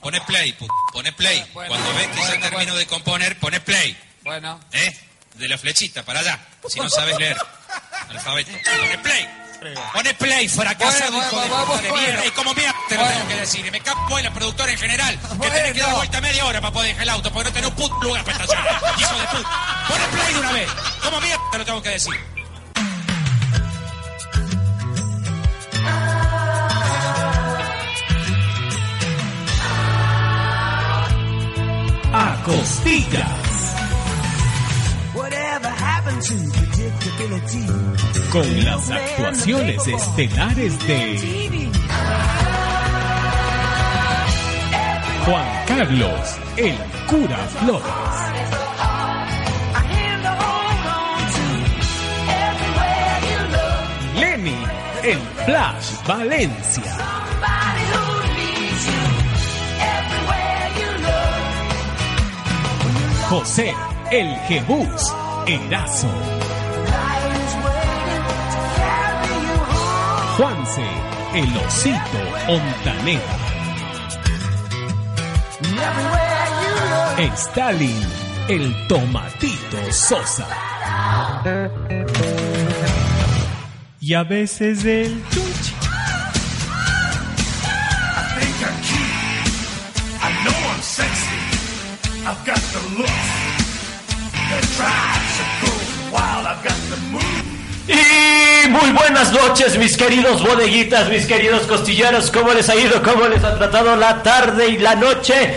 Pone play, pone play. Bueno, Cuando ves que bueno, ya termino de componer, pone play. Bueno. ¿Eh? De la flechita, para allá. Si no sabes leer. Alfabeto. Pone play. Pone play, fracasado, Bueno, hijo de bueno, puta de bueno. mierda. Y como mierda te lo Bueno. tengo que decir. Y me cago en la productora en general. Que Bueno. tenés que dar vuelta media hora para poder dejar el auto. Porque no tenés un puto lugar para estacionar. Hijo de puta. Pone play de una vez. Como mierda te lo tengo que decir. Costillas. Con las actuaciones estelares de Juan Carlos, el cura Flores. Lenny, el Flash Valencia. José, el Jebús Erazo. Juanse, el Osito Ontaneda. Stalin, el Tomatito Sosa. Y a veces el Y muy buenas noches, mis queridos bodeguitas, mis queridos costilleros. ¿Cómo les ha ido? ¿Cómo les ha tratado la tarde y la noche?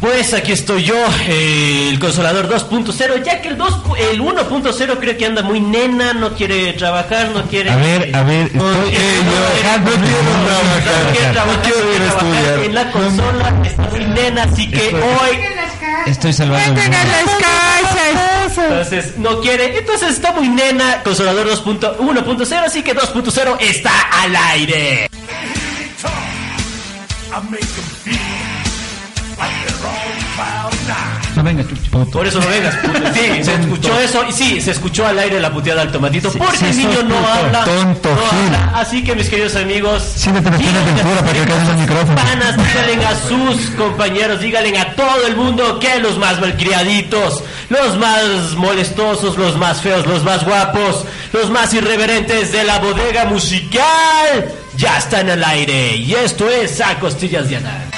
Pues aquí estoy yo, eh, el Consolador 2.0, ya que el, 2 el 1.0 creo que anda muy nena, no quiere trabajar, no quiere... A ver, a ver, estoy, no eh, quiere- yo no quiero no quiere trabajar, no quiero ir a quiere trabajar estudiar. En la consola está muy nena, así que Estoy- hoy... Estoy salvando Entonces no quiere, entonces está muy nena, Consolador 2.1.0, así que 2.0 está al aire. Talk. I make them feel like they're on cloud nine. Chuchi. Por eso no vengas, puto. Sí, se escuchó eso y sí, se escuchó al aire la puteada al tomatito. Sí, porque sí, el niño no puto, habla. tonto, no Gil. habla. Así que mis queridos amigos. Siéntate en la díganle esquina a pintura sus para que alcance el micrófono. Panas, díganle a sus compañeros, díganle a todo el mundo que los más malcriaditos, los más molestosos, los más feos, los más guapos, los más irreverentes de la bodega musical ya están al aire. Y esto es a costillas de Anal.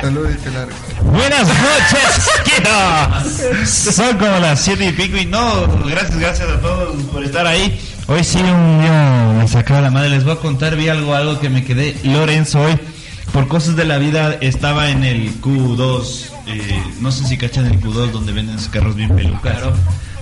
Salud y largo. Buenas noches, queridos. Son como las siete y pico y no, gracias, gracias a todos por estar ahí. Hoy sí un día me sacaba la madre. Les voy a contar, vi algo, algo que me quedé. Lorenzo hoy, por cosas de la vida, estaba en el Q2. eh, no sé si cachan el Q2 donde venden sus carros bien pelucas.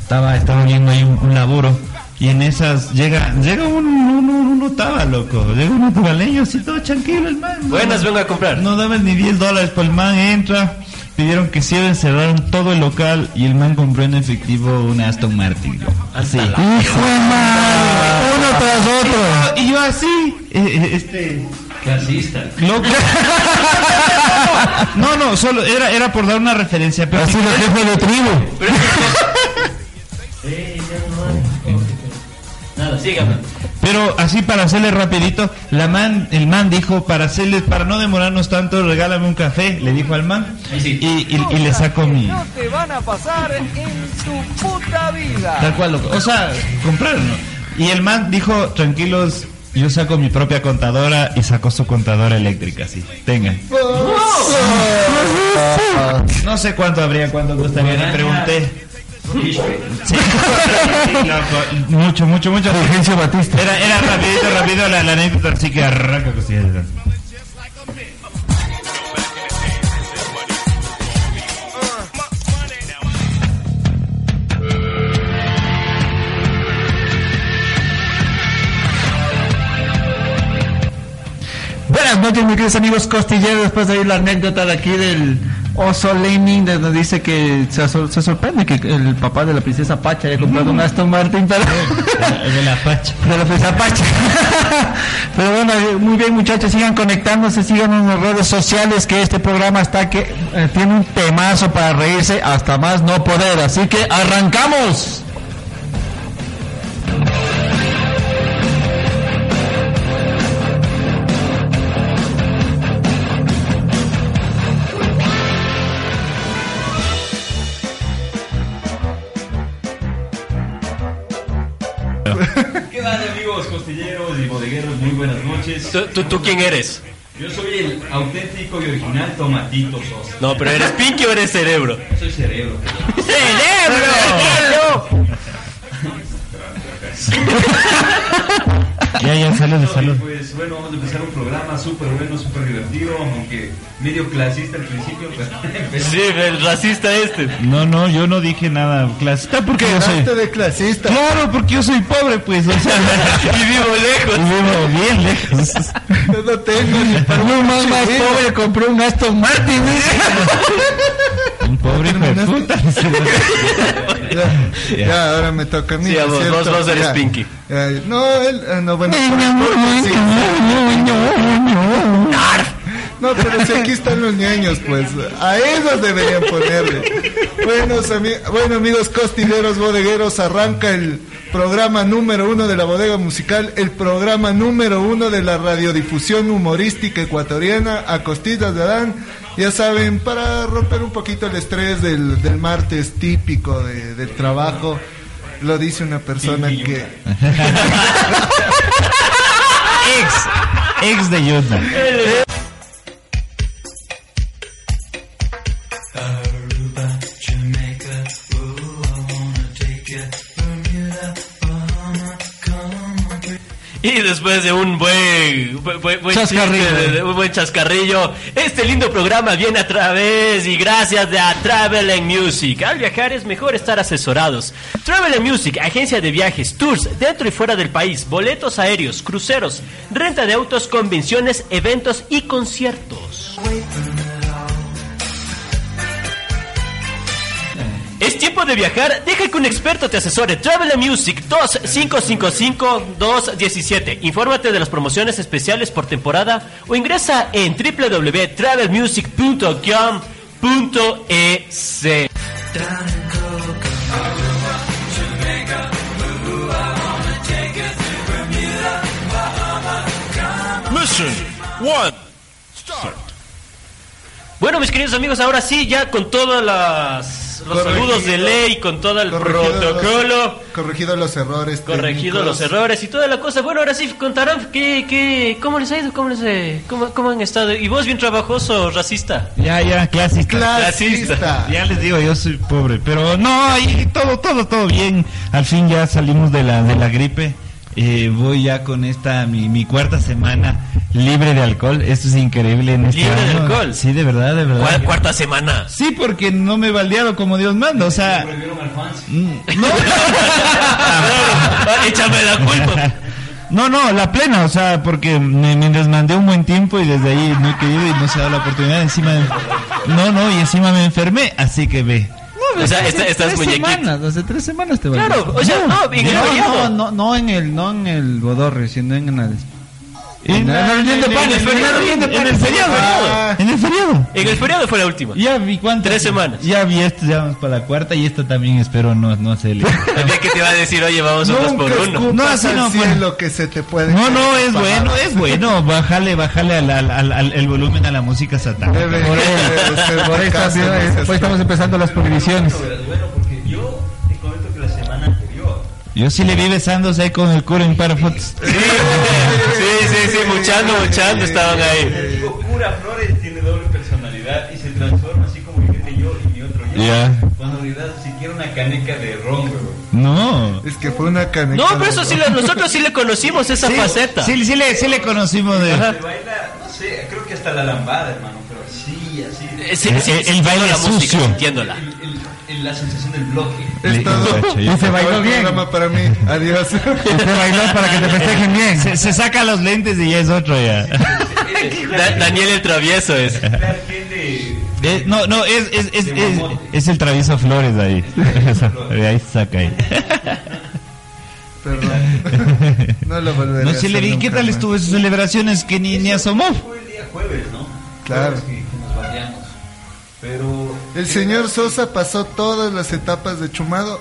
Estaba, estaba viendo ahí un, un laburo. Y en esas llega, llega un, un, un, otava, loco. Llega un naturaleño así todo tranquilo el man. ¿no? Buenas, vengo a comprar. No daban ni 10 dólares, pues el man entra, pidieron que cierren, cerraron todo el local y el man compró en efectivo una Aston Martin. loco. Así. ¡Hijo de madre! Uno tras otro. Y yo así, eh, eh, este... Clasista. Loco. No, no, solo era, era por dar una referencia. Pero así la jefe de tribu. Sígame. Pero así para hacerle rapidito, la man, el man dijo para hacerle, para no demorarnos tanto, regálame un café, le dijo al man, sí. y, y- y le saco mi, No te van a pasar en tu puta vida. Tal cual, loco. O sea, compraron. ¿no? Y el man dijo, tranquilos, yo saco mi propia contadora y sacó su contadora eléctrica, sí. Tengan. No sé cuánto habría, cuánto costaría, le pregunté. Mucho, mucho, mucho. Fulgencio Batista. Era, era rapidito, rápido la, la anécdota, así que arranca cosillas. Buenas noches, mis queridos amigos costilleros. Después de oír la anécdota de aquí del oso Lenin, de donde dice que se, se sorprende que el papá de la princesa Pacha haya comprado un Aston Martin, pero. De la Pacha. de la princesa Pacha. pero bueno, eh, muy bien, muchachos, sigan conectándose, sigan en las redes sociales, que este programa está que eh, tiene un temazo para reírse hasta más no poder. Así que arrancamos. Y bodegueros? Muy buenas noches. ¿Tú, tú, tú quién eres? Yo soy el auténtico y original Tomatito Sosa. No, pero ¿eres Pinky o eres cerebro? Soy cerebro. ¡Cerebro! Ya, ya, salud, salud. Pues bueno, vamos a empezar un programa súper bueno, súper divertido, aunque medio clasista al principio, pero Sí, el racista este. No, no, yo no dije nada clasista porque yo soy... de clasista. Claro, porque yo soy pobre, pues, o sea... Y vivo lejos. y vivo bien lejos. Yo no tengo ni para un más, más pobre compré un Aston Martin. Un pobre puta. ya, ya, ahora me toca a mí. Sí, a ¿no es vos, vos- vos eres Ya. Pinky. Ya, no, él, ah, no, bueno. No, pero si aquí están los niños, pues a esos deberían ponerle. Buenos ami- bueno, amigos costilleros, bodegueros, arranca el programa número uno de la bodega musical, el programa número uno de la radiodifusión humorística ecuatoriana, a costillas de Adán. Ya saben, para romper un poquito el estrés del, del martes típico de- del trabajo, lo dice una persona que... Ex, ex de Yutna. Y después de un buen, buen, buen- buen Chascarrillo. chiste, de- de un buen chascarrillo, este lindo programa viene a través y gracias de a Travel and Music. Al viajar es mejor estar asesorados. Travel and Music, agencia de viajes, tours dentro y fuera del país, boletos aéreos, cruceros, renta de autos, convenciones, eventos y conciertos. Es tiempo de viajar, deja que un experto te asesore. Travel Music 2555-217. Infórmate de las promociones especiales por temporada o ingresa en www.travelmusic.com.es. Mission one. Bueno, mis queridos amigos, ahora sí, ya con todas las los Corregido. saludos de ley, con todo el Corregido protocolo. los- corregido los errores. Corregido técnicos. los errores y toda la cosa. Bueno, ahora sí contarán qué, qué, cómo les ha ido, cómo, les, eh, cómo, cómo han estado. Y vos bien trabajoso, racista. Ya, ya, clasista. Clasista. Ya les digo, yo soy pobre, pero no, ahí todo, todo, todo bien. Al fin ya salimos de la, de la gripe. Eh, voy ya con esta, mi, mi cuarta semana libre de alcohol. Esto es increíble en este ¿Libre de alcohol? Sí, de verdad, de verdad. Cua- Cuarta semana. Sí, porque no me he baldeado como Dios manda, o sea... mm, No, Échame la culpa. no, no, la plena, o sea, porque me, me desmandé un buen tiempo y desde ahí no he querido y no se ha dado la oportunidad. Encima, no, no, y encima me enfermé, así que ve. O sea, esta- estas tres muñequitas. semanas, hace tres semanas te Claro, o sea, no, en el no, no, no, no en el, no en el bodorre, sino en el... En, la reunión de en panes, el en feriado, en el feriado, Ah. en el feriado. En el feriado fue la última. Ya vi cuántas. Tres semanas. Ya vi esto, ya vamos para la cuarta y esta también espero no, no se le. Que te iba a decir, oye, vamos otros Nunca por uno. No, así no, pues. cielo que se te puede No, no, es bueno, es bueno. Bájale, bájale al, al- al- al- el volumen a la música satánica. Debe- Por debe eso. por eh, estamos empezando las prohibiciones. Bueno, porque yo te comento que la semana anterior. Yo sí le vi besándose ahí con el cura en para fotos. Sí, sí, sí, sí, muchando, muchando estaban ahí. Digo, cura Flores tiene doble personalidad y se transforma así como que tiene yo y mi otro yo. Ya. Cuando en realidad siquiera una caneca de ron. No. Es que fue una caneca. No, pero eso sí, le- nosotros sí le conocimos esa Sí, faceta. Sí, sí, le, sí le conocimos de. Se baila, no sé, creo que hasta la lambada, hermano, pero sí, así. Eh, sí, El- sí, el- sí, el baile la música, sucio. sintiéndola. El- el- el- la sensación del bloque. Es todo. Y se bailó bien. programa para mí. Adiós. Se bailó para que te festejen bien. Se, se saca los lentes y ya es otro ya. Da- Daniel el travieso es. Eh, no, no, es, es, es, es, es el travieso Flores de ahí. De ahí se saca ahí. Perdón. No lo volveré No a sé, le hacer vi, ¿qué nunca tal más. estuvo sus celebraciones que ni, ni asomó? Fue el día jueves, ¿no? Claro. Jueves que, que nos bañamos. Pero. El señor Sosa pasó todas las etapas de chumado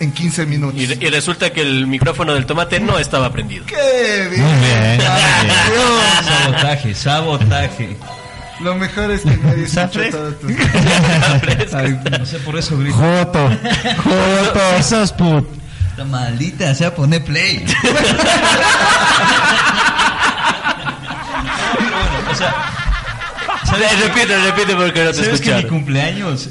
en 15 minutos. Y, y resulta que el micrófono del tomate no estaba prendido. ¡Qué bien! Muy bien. Dios. Sabotaje, sabotaje. Lo mejor es que nadie escuchó Zafres. todo tu... Ay, no sé, por eso grito. Joto, Joto, esos put. La maldita sea poner play. Repite, repite porque no te ¿sabes que mi cumpleaños?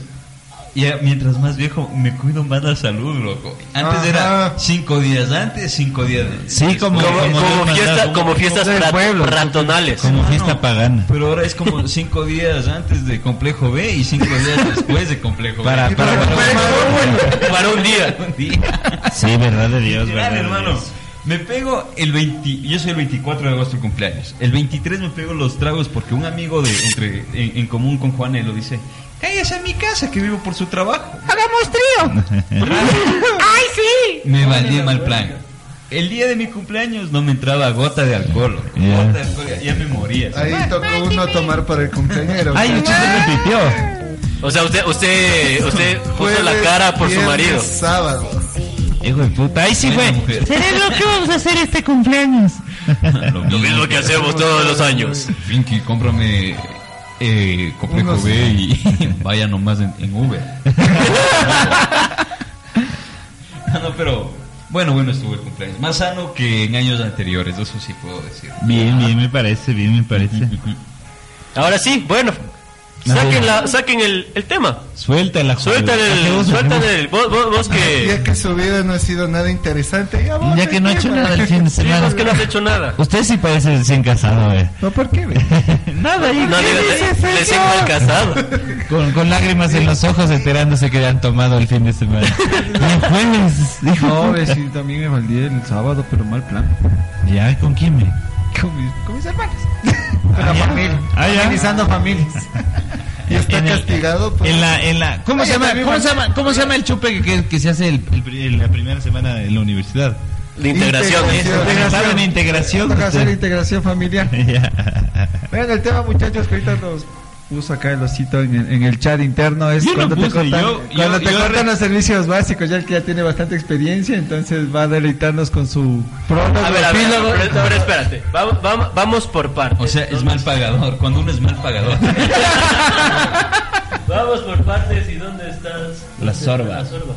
Ya, mientras más viejo, me cuido más la salud, loco. Antes Ajá. era cinco días antes, cinco días después. Sí, como, Como, como, como, fiesta- como fiestas como- rat- ratonales. como fiesta no. pagana. Pero ahora es como cinco días antes de complejo B y cinco días después de complejo Para, B. para, para, Para un día. Un día. Sí, verdad de Dios, verdad hermano. Dios. Me pego el 20, yo soy el 24 de agosto el cumpleaños. El 23 me pego los tragos porque un amigo de entre en, en común con Juan lo dice, cállese a mi casa que vivo por su trabajo. ¡Hagamos trío! ¡Ay, sí! Me valía mal plan. El día de mi cumpleaños no me entraba gota de alcohol. Ya. Gota de alcohol, ya, me moría. Ahí tocó uno tomar para el cumpleañero. Ay, usted se repitió. O sea, usted, usted, usted puso la cara por su marido. sábado. Hijo de puta, ahí sí fue. Cerebro, ¿qué vamos a hacer este cumpleaños? Lo mismo que hacemos todos los años. Pinky, cómprame eh, complejo Unos- B y vaya nomás en, en Uber. no, no, pero bueno, bueno estuvo el cumpleaños. Más sano que en años anteriores, eso sí puedo decir. Bien, bien me parece, bien me parece. Ahora sí, bueno. Saquen, la, saquen el, el tema. Suéltala, joder. Sueltan el, sueltan el. Vos, vos, vos Ya que. que su vida no ha sido nada interesante. Ya, vamos Ya que no ha hecho nada el fin de Sí, semana. vos que no has hecho nada. Usted sí parece recién casado, eh. No, ¿por qué? Nada, No, le, le, sigo el casado. Con, con lágrimas en los ojos enterándose que han tomado el fin de semana. Y el jueves, dijo. No, sí, también me valía el sábado, pero mal plan. Ya, ¿con quién me? Con mis, con mis hermanos. Con la familia. Ah, ya. Organizando familias. Y está En el- castigado por... En la, en la, ¿cómo, se llama, ¿cómo, se llama, ¿Cómo se llama el chupe que, que se hace el, la primera semana en la universidad? La integración. Integración. Integración. Toca hacer integración familiar. Vean, el tema, muchachos, que ahorita nos puso acá el osito en, el- en el chat interno. Es Yo no cuando te cortan, yo- cuando yo- te yo cortan re- los servicios básicos, ya el que ya tiene bastante experiencia, entonces va a deleitarnos con su prólogo, A ver, a ver, epílogo. pero, pero espérate. Vamos, vamos, vamos por partes. O sea, es mal pagador. Cuando uno es mal pagador. Vamos por partes. ¿Y dónde estás? La sorba. La sorba.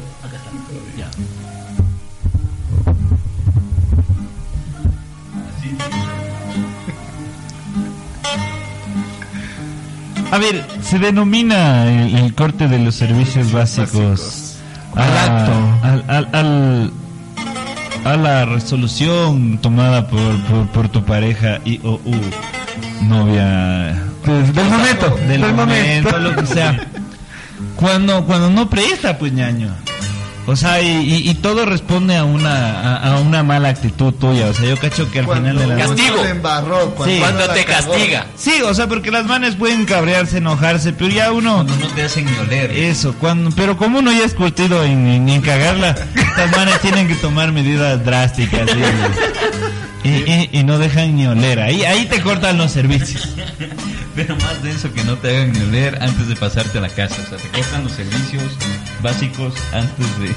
A ver, se denomina el, el corte de los servicios básicos Al acto. Al, al, al- a la resolución tomada por, por, por tu pareja y o u novia Del, del momento, del, del, momento, momento. lo que sea. Cuando, cuando no presta, pues ñaño. O sea, y, y- y todo responde a una, a, a una mala actitud tuya. O sea, yo cacho que al Cuando final de la Castigo. se embarró, cuando, Sí. te cagó. castiga. Sí, o sea, porque las manes pueden cabrearse, enojarse, pero ya uno... Cuando no te hacen ni oler. Eso, cuando, pero como uno ya es curtido en, en- en cagarla, estas manes tienen que tomar medidas drásticas y, y- y- y no dejan ni oler. Ahí, ahí te cortan los servicios. Pero más denso que no te hagan ni oler antes de pasarte a la casa. O sea, te cortan los servicios básicos antes de,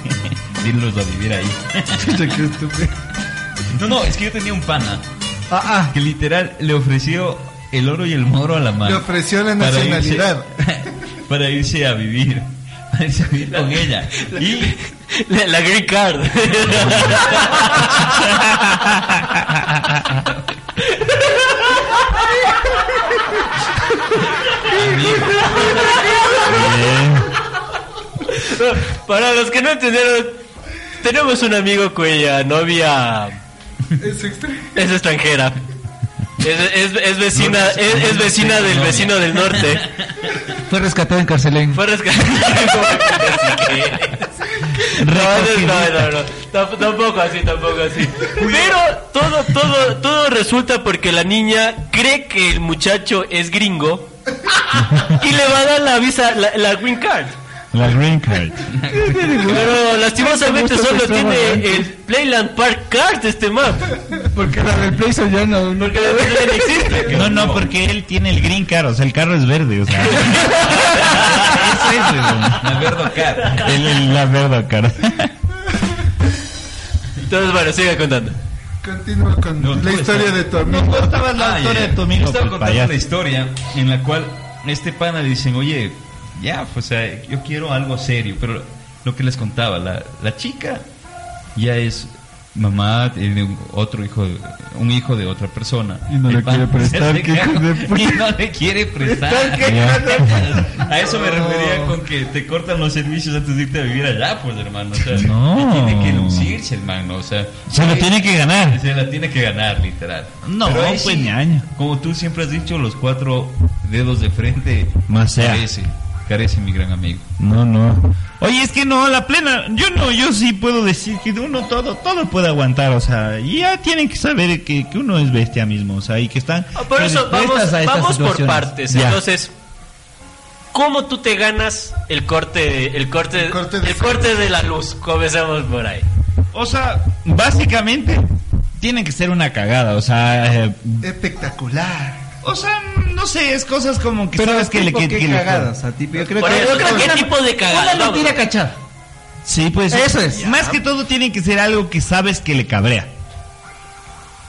de irlos a vivir ahí. Qué estúpido. No, no, es que yo tenía un pana Ah, ah. que literal le ofreció el oro y el moro a la mano. Le ofreció la para irse- nacionalidad. Para irse a vivir. Para irse a vivir con ella. Y La, la green card. Para los que no entendieron, tenemos un amigo cuya novia Es es extranjera. Es, es- es vecina, es, es vecina del vecino del norte. Fue rescatado en Carcelén. Fue rescatado. No, no, no, no. Tamp- Tampoco así, tampoco así. Pero todo, todo, todo resulta porque la niña cree que el muchacho es gringo y le va a dar la visa, la, la green card. La green card. Pero lastimosamente solo tiene el Playland Park Card este man. Porque la del PlayStation ya no. no Porque la ya no existe. No, no, porque él tiene el green card, o sea, el carro es verde, o sea. Eso es, weón. La verdad, cara. El- el- la verde card. Entonces, bueno, sigue contando. Continúa con No, la tú historia estás- de tu No, amigo. estabas la Ah, historia ya, de tu amigo. Estaba pues, contando una historia en la cual este pana le dicen, oye, ya, pues, o sea, yo quiero algo serio, pero lo que les contaba, la, la chica ya es mamá de otro hijo, un hijo de otra persona. Y no le quiere prestar, hijo de. Y no le quiere prestar. A eso me refería con que te cortan los servicios antes de irte a vivir allá, pues, hermano. O sea, No. tiene que lucirse, hermano. O sea, Se lo tiene que ganar. se la tiene que ganar, literal. No, Pero pues, sí. Como tú siempre has dicho, los cuatro dedos de frente. Más sea. Carece, carece mi gran amigo. No, no. Oye, es que no, la plena, yo no, yo sí puedo decir que uno todo, todo puede aguantar, o sea, ya tienen que saber que, que uno es bestia mismo, o sea, y que están... Ah, Por eso vamos, predispuestas a estas vamos por partes. Ya. Entonces, ¿cómo tú te ganas el corte, el corte, El corte de el corte de la luz? Comencemos por ahí. O sea, básicamente, tiene que ser una cagada, o sea, eh, Espectacular. o sea, sé, es cosas como que Pero sabes que le que, que cagadas, a ti. Yo creo que eso, yo creo que ¿qué una- tipo de cagada? Una mentira cachada. Sí, pues... Eso es. Más que todo tiene que ser algo que sabes que le cabrea.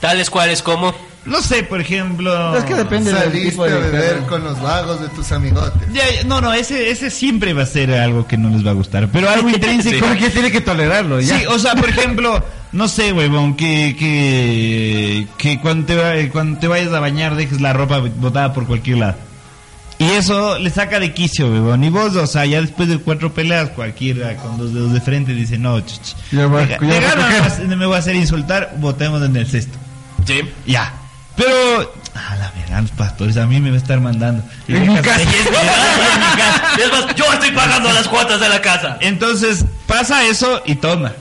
Tales cuales como. No sé, por ejemplo... Es que depende del Saliste tipo a de beber carro. con los vagos de tus amigotes. Ya, ya, no, no, ese, ese siempre va a ser algo que no les va a gustar. Pero algo intrínseco. Porque tiene que tolerarlo, ya. Sí, o sea, por ejemplo, no sé, huevón, que, que, que cuando, te va- cuando te vayas a bañar dejes la ropa botada por cualquier lado. Y eso le saca de quicio, huevón. Y vos, o sea, ya después de cuatro peleas, cualquiera con dos dedos de frente dice, no, ch, ch, Ya va- va me voy a hacer insultar, votemos en el cesto. Sí. Ya. Pero, a la verdad, los pastores a mí me va a estar mandando. En mi casa. Y es mi casa, en mi casa. Es más, yo estoy pagando las cuotas de la casa. Entonces, pasa eso y toma.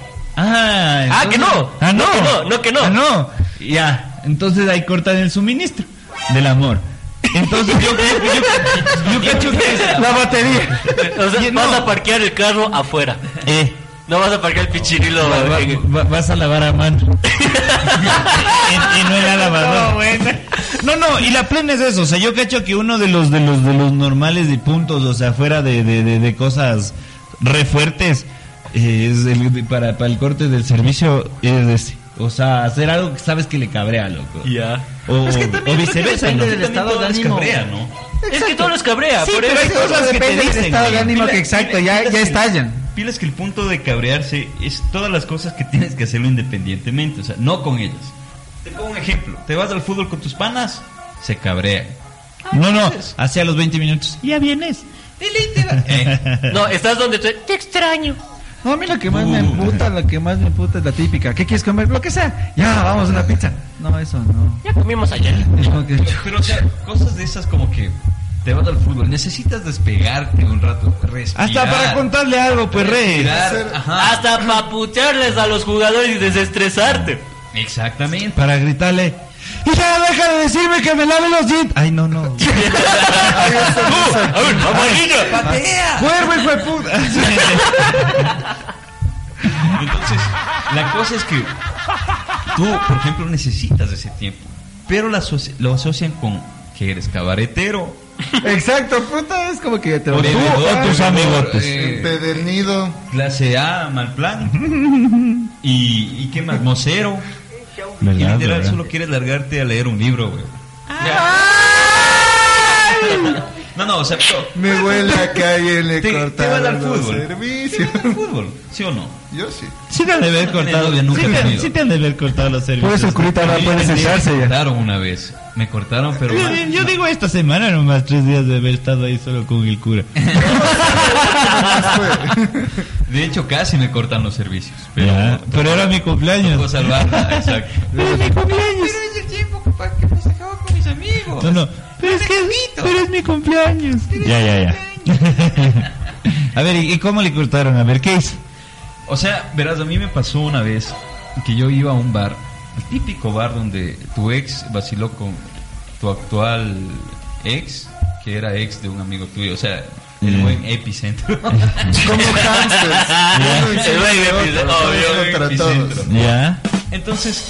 Ah, Ah, que no. Ah, no. No que no, no que no. Ah, no. Ya. Entonces ahí cortan el suministro del amor. Entonces yo, yo, yo, yo cacho que La batería. O sea, Y vas no. a parquear el carro afuera. eh, No vas a parquear el pichirilo. va- va- en- va- vas a lavar a mano. y, y no en la lavadora. No, no, y la plena es eso. O sea, yo cacho que uno de los de los de los normales de puntos, o sea, fuera de, de, de, de cosas re fuertes, eh, es el, para, para el corte del servicio es ese. O sea, hacer algo que sabes que le cabrea, loco. Ya. O, Es que o viceversa, depende ¿no? del estado todo de les ánimo. cabrea, ¿no? Es que todo les cabrea. Sí, por pero eso- hay cosas que te depende del dicen, estado de ánimo Pila- que exacto, pila- ya, pilas ya estallan. Pilas que el punto de cabrearse es todas las cosas que tienes que hacerlo independientemente, o sea, no con ellas. Te pongo un ejemplo, te vas al fútbol con tus panas, se cabrean. No, no, hacia los 20 minutos. Ya vienes. Eh, No, estás donde tú... Te extraño. No, a mí lo que más me emputa, lo que más me emputa es la típica. ¿Qué quieres comer? Lo que sea. Ya, vamos a una pizza. No, eso no. Ya comimos ayer. Que- pero o sea, cosas de esas como que te vas al fútbol, necesitas despegarte un rato, respirar. Hasta para contarle algo, pues, re. respirar, ajá, Hasta para putearles a los jugadores y desestresarte. exactamente. Para gritarle. Y ya deja de decirme que me lave los dientes. Ay, no, no. A ver, amarillo. Cuervo, hijo de puta. Entonces, la cosa es que tú, por ejemplo, necesitas ese tiempo, pero asoci- lo asocian con que eres cabaretero, Exacto, puta, es como que te o tú bebedor, o tus amigotes. eh, Empedernido. clase A, mal plan, y, y qué más, mocero, y ¿Verdad, literal verdad? solo quieres largarte a leer un libro, güey. No, no, o sea, pero- Me huele a que a alguien le te, te vas al cortaron los fútbol. Te servicios. vas al fútbol, ¿sí o no? Yo sí. Sí te han de haber cortado. novia, nunca sí, te, sí te han de haber cortado los servicios. Por eso el curita ahora puede me sentarse ya. cortaron una vez, me cortaron, pero Yo, mal. yo digo esta semana nomás, tres días de haber estado ahí solo con el cura. De hecho, casi me cortan los servicios. Pero, Ya, pero era mi cumpleaños. salvarla, exacto. Pero es mi cumpleaños. es el tiempo que me sacaba con amigos. No, no. Pero es que pero es mi cumpleaños. Ya, ya, ya. A ver, ¿y cómo le cortaron? A ver, ¿qué hizo? O sea, verás, a mí me pasó una vez que yo iba a un bar, el típico bar donde tu ex vaciló con tu actual ex, que era ex de un amigo tuyo, o sea, el Mm. buen epicentro. Como El buen epicentro. Ya. Entonces,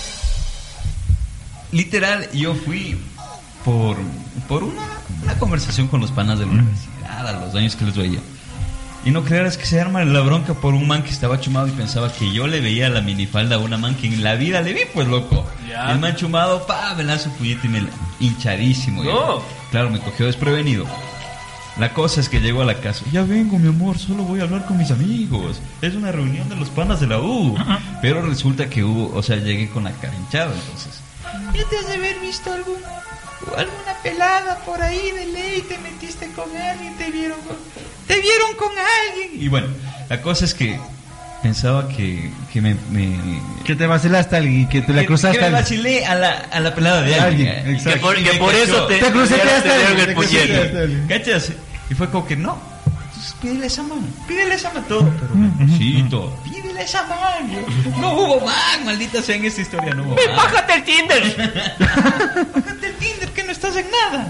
literal, yo fui por, por una, una conversación con los panas de la universidad a los años que les veía. Y no creerás que se arma la bronca por un man que estaba chumado y pensaba que yo le veía la minifalda a una man que en la vida le vi, pues loco. Ya. El man chumado, pa, me lanza su puñete y me la- hinchadísimo. No. Claro, me cogió desprevenido. La cosa es que llego a la casa. Ya vengo, mi amor, solo voy a hablar con mis amigos. Es una reunión de los panas de la U. Pero resulta que hubo, o sea, llegué con la cara hinchada, entonces. Ya te has de haber visto algún, alguna pelada por ahí de ley, te metiste con alguien, te vieron con, te vieron con alguien. Y bueno, la cosa es que pensaba que, que me, me- Que te vacilaste a alguien, que te la que- cruzaste que a me alguien. vacilé a la, a la pelada de alguien. Alguien, exacto. Que por, que me por cachó. eso te, Te cruzaste hasta el te ¿Cachas? Y fue como que no. Pídele esa mano, pídele esa mano todo, pero necesito. Pídele esa mano. No hubo man, maldita sea en esta historia, no hubo man. ¡Bájate el Tinder! Bájate el Tinder que no estás en nada.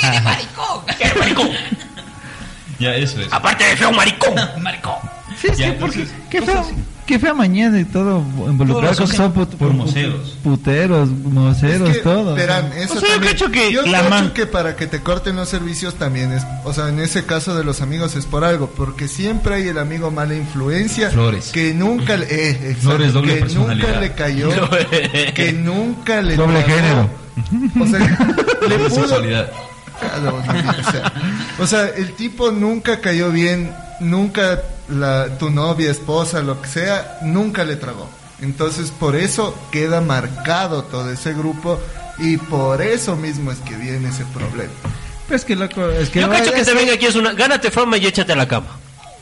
Tiene maricón. ¡Qué maricón! Ya, eso es. Aparte de feo maricón. Maricón. Sí, sí, Ya, porque entonces, qué feo, así. Qué fea mañana y todo con que son put- por moceros. puteros, moceros, Es que, todo. Verán, eso O sea, yo también- que yo la cacho man- que para que te corten los servicios también es, o sea, en ese caso de los amigos es por algo, porque siempre hay el amigo mala influencia Flores. que nunca le, eh, exacto, Flores, doble que nunca le cayó, que nunca le Doble género. O sea, le pudo. O sea, el tipo nunca cayó bien, nunca la, tu novia, esposa, lo que sea, nunca le tragó. Entonces, por eso queda marcado todo ese grupo y por eso mismo es que viene ese problema. Pues que loco, es que Yo no, cacho que te venga aquí es una... Gánate fama y échate a la cama.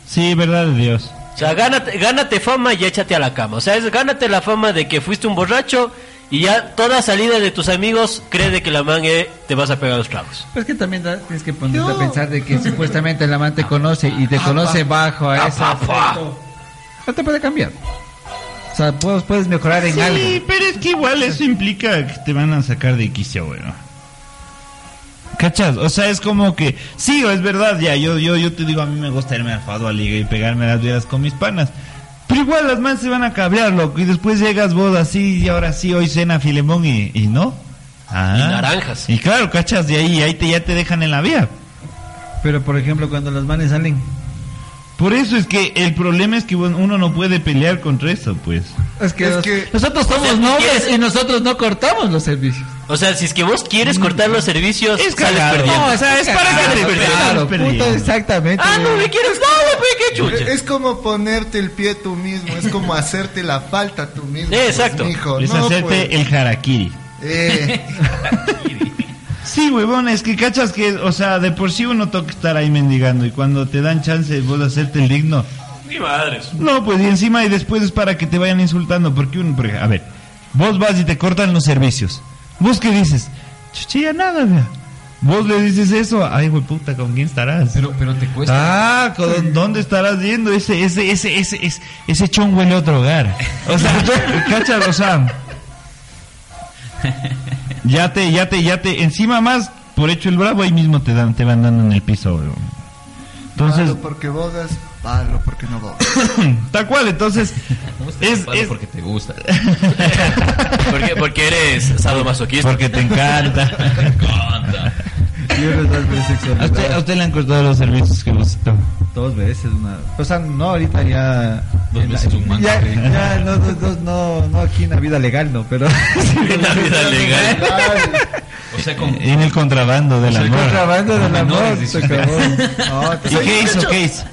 Sí, verdad de Dios. O sea, gánate, gánate fama y échate a la cama. O sea, es gánate la fama de que fuiste un borracho y ya toda salida de tus amigos cree de que la man eh, te vas a pegar los tragos. Pues que también da- tienes que ponerte a pensar de que supuestamente el amante conoce y te conoce bajo a ese aspecto. No te puede cambiar. O sea, puedes, puedes mejorar en Sí, algo. pero es que igual eso implica que te van a sacar de quicio, bueno. ¿Cachas? O sea, es como que, sí, es verdad, ya, yo, yo, yo te digo, a mí me gusta irme al fado a liga y pegarme las vidas con mis panas. Pero igual las manos se van a cabrear, loco, y después llegas vos así, y ahora sí, hoy cena filemón y, y no. Ah. Y naranjas. Y claro, cachas, de ahí, ahí te, ya te dejan en la vía. Pero por ejemplo, cuando los manes salen, Por eso es que el problema es que bueno, uno no puede pelear contra eso, pues. es que, Es que- nosotros somos O sea, nobles ¿quieres- y nosotros no cortamos los servicios. O sea, si es que vos quieres cortar los servicios, Es sales perdiendo. No, o sea, es para que te exactamente. Ah, no me quieres nada, qué chucha. Es como ponerte el pie tú mismo, es como hacerte la falta tú mismo. Exacto. pues, mijo. Es No, hacerte pues, el harakiri. eh, Sí, huevón, es que cachas que, o sea, de por sí uno toca estar ahí mendigando y cuando te dan chance vos de hacerte el digno. Mi madres. No, pues y encima y después es para que te vayan insultando, porque uno, por ej- a ver, vos vas y te cortan los servicios. ¿Vos qué dices? Chuchilla nada, vea. Vos le dices eso, ay, güey, puta, ¿con quién estarás? Pero, pero te cuesta. Ah, ¿con ¿dónde estarás viendo? Ese, ese, ese, ese, ese, ese chon huele a otro hogar. O sea, cachas, o sea. Ya te, ya te, ya te, encima más, por hecho el bravo, ahí mismo te dan, te van dando en el piso. Entonces, porque palo porque no bogas. tal cual, entonces, es, es, porque te gusta. Porque, porque eres sadomasoquista. porque te encanta. Les doy ¿A usted, a usted le han cortado los servicios que gustó. Dos veces, una. O sea, no, ahorita ya. Dos en la- veces un mango, Ya, ya, no, no, no, no, no aquí en la vida legal, no, pero. En la vida legal. O sea, con. En el contrabando del El amor. contrabando del amor, se acabó. No, te- ¿Y qué hizo? ¿Qué hizo?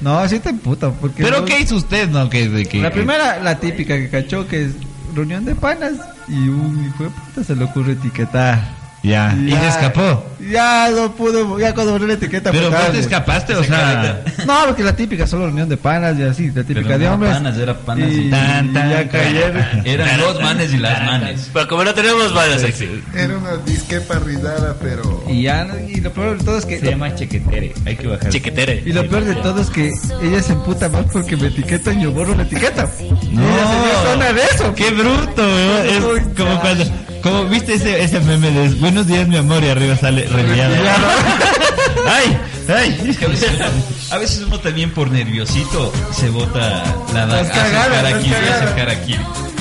No, así te emputa, porque. ¿Pero no- qué hizo usted? No, que, de que, La primera, la típica que cachó, que es reunión de panas, y un hijo de puta se le ocurre etiquetar Ya, y se escapó. Ya no pudo, ya cuando borré la etiqueta. Pero vos te escapaste, o sea. No, porque la típica, solo reunión de panas y así, la típica Pero de hombres. panas, era panas y y- Tan, tan, ya cayeron. Eran los manes y las manes. Pero como no tenemos balas sexy. Era una disquepa ridada, pero. Y ya, y lo peor de todo es que. Se llama chequetere. Hay que bajar. Chiquitere. Y lo peor de todo es que ella se emputa más porque me etiquetan y yo borro la etiqueta. No, Ella se dio cuenta de eso. Qué bruto, weón. Es como cuando. Como viste ese, ese meme de Buenos días, mi amor, y arriba sale reenviado. ¡Ay! ¡Ay! Que a veces, a veces uno también por nerviosito se bota la Las hace cagadas, cara las hace.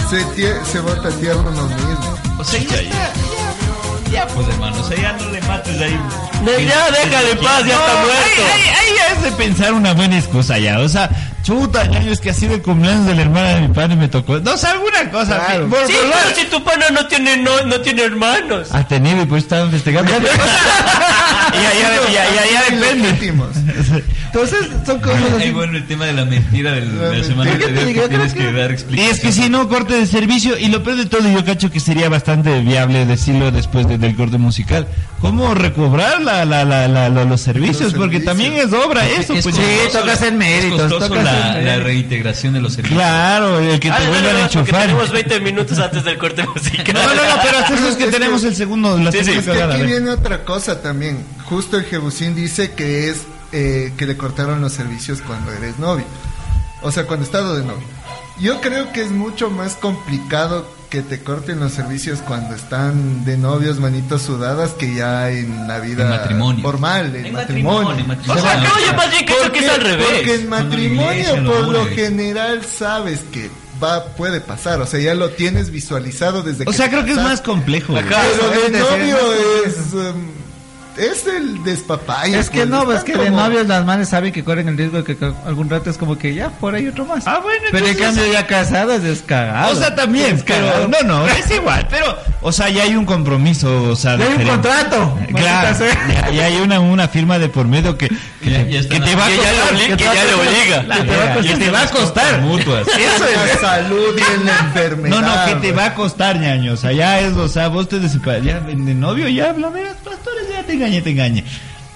Se, tie- se bota tierno uno mismo. O sea, ya, ya, ya, ya, pues hermano, o sea, ya no le mates ahí. Ya, déjale paz, ya está Ahí, muerto. ahí, ahí ya es de pensar una buena excusa ya. O sea, chuta, ñaño, es que ha sido el cumpleaños de la hermana de mi padre y me tocó. No sé, alguna cosa. Claro. Por- Sí, por- pero si tu pana no tiene, no, no tiene hermanos. Ha tenido y pues estaban festejando. ya, ya depende. Entonces, son cosas así. bueno el tema de la mentira del- de la semana mentira. anterior Yo que tienes que que- dar Y explicación. es que si no, corte de servicio. Y lo peor de todo, yo cacho que sería bastante viable decirlo después de- del corte musical. ¿Cómo recobrar la, la, la, los servicios? Los Porque servicios. también es obra eso. Es pues. costoso- toca hacer méritos, Es costoso la, reintegración de los servicios. Claro, el que Ah, te dale, vuelvan a dale, porque enchufar. tenemos 20 minutos antes del corte musical. No, no, no, pero hasta eso es que que- tenemos el segundo, la Sí, sí, Es que aquí a viene otra cosa también. Justo el Jebusín dice que es eh, que le cortaron los servicios cuando eres novio. O sea, cuando estado de novio. Yo creo que es mucho más complicado que te corten los servicios cuando están de novios, manitos sudadas, que ya en la vida En matrimonio. formal, en, En matrimonio. matrimonio, O sea, no, yo más bien creo que es al revés. Porque en matrimonio, lo por lo general, sabes que va puede pasar. O sea, ya lo tienes visualizado desde O que sea, te creo que es más complejo. Ajá. Pero de es novio es. um, es el despapayo. Es que pues, no, es están que de novios las manes saben que corren el riesgo de que algún rato es como que ya, por ahí otro más. Ah, bueno, Pero en cambio ya casados es cagado. O sea, también, pero no, no, es igual, pero, o sea, ya hay un compromiso, o sea, Ya hay un contrato. Claro, maldita sea. ya, ya hay una, una firma de por medio que, que, Ya- te- ya están que te va a Que ya le costar, que que te va ya a le costar. obliga. Que te va a costar, mutuas. Eso es. La salud y en la enfermedad. No, no, que te va a costar, ñaño. O sea, ya es, o sea, vos te desepas, ya de novio, ya, la veras, pastores, ya te engañé, te engañé.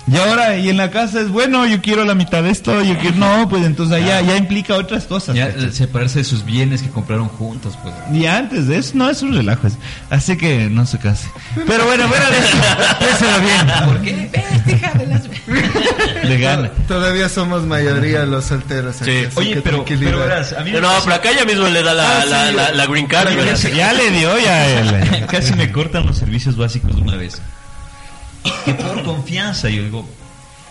Y ahora, y en la casa es, bueno, yo quiero la mitad de esto, yo quiero, no, pues entonces ya, ya implica otras cosas. Ya ¿cachai? separarse de sus bienes que compraron juntos, pues. Y antes de eso, no, es un relajo. es- Así que no se case. Pero bueno, fuera de eso, piénselo bien. ¿Por qué? De gana. Todavía somos mayoría los solteros. aquí, Sí. Oye, que pero, pero verás, a mí No, me no, pero acá ya mismo le da la, Ah, la, sí. la, la green card. Pero ya Ya le dio ya él. casi me cortan los servicios básicos de una vez. Que por confianza yo digo,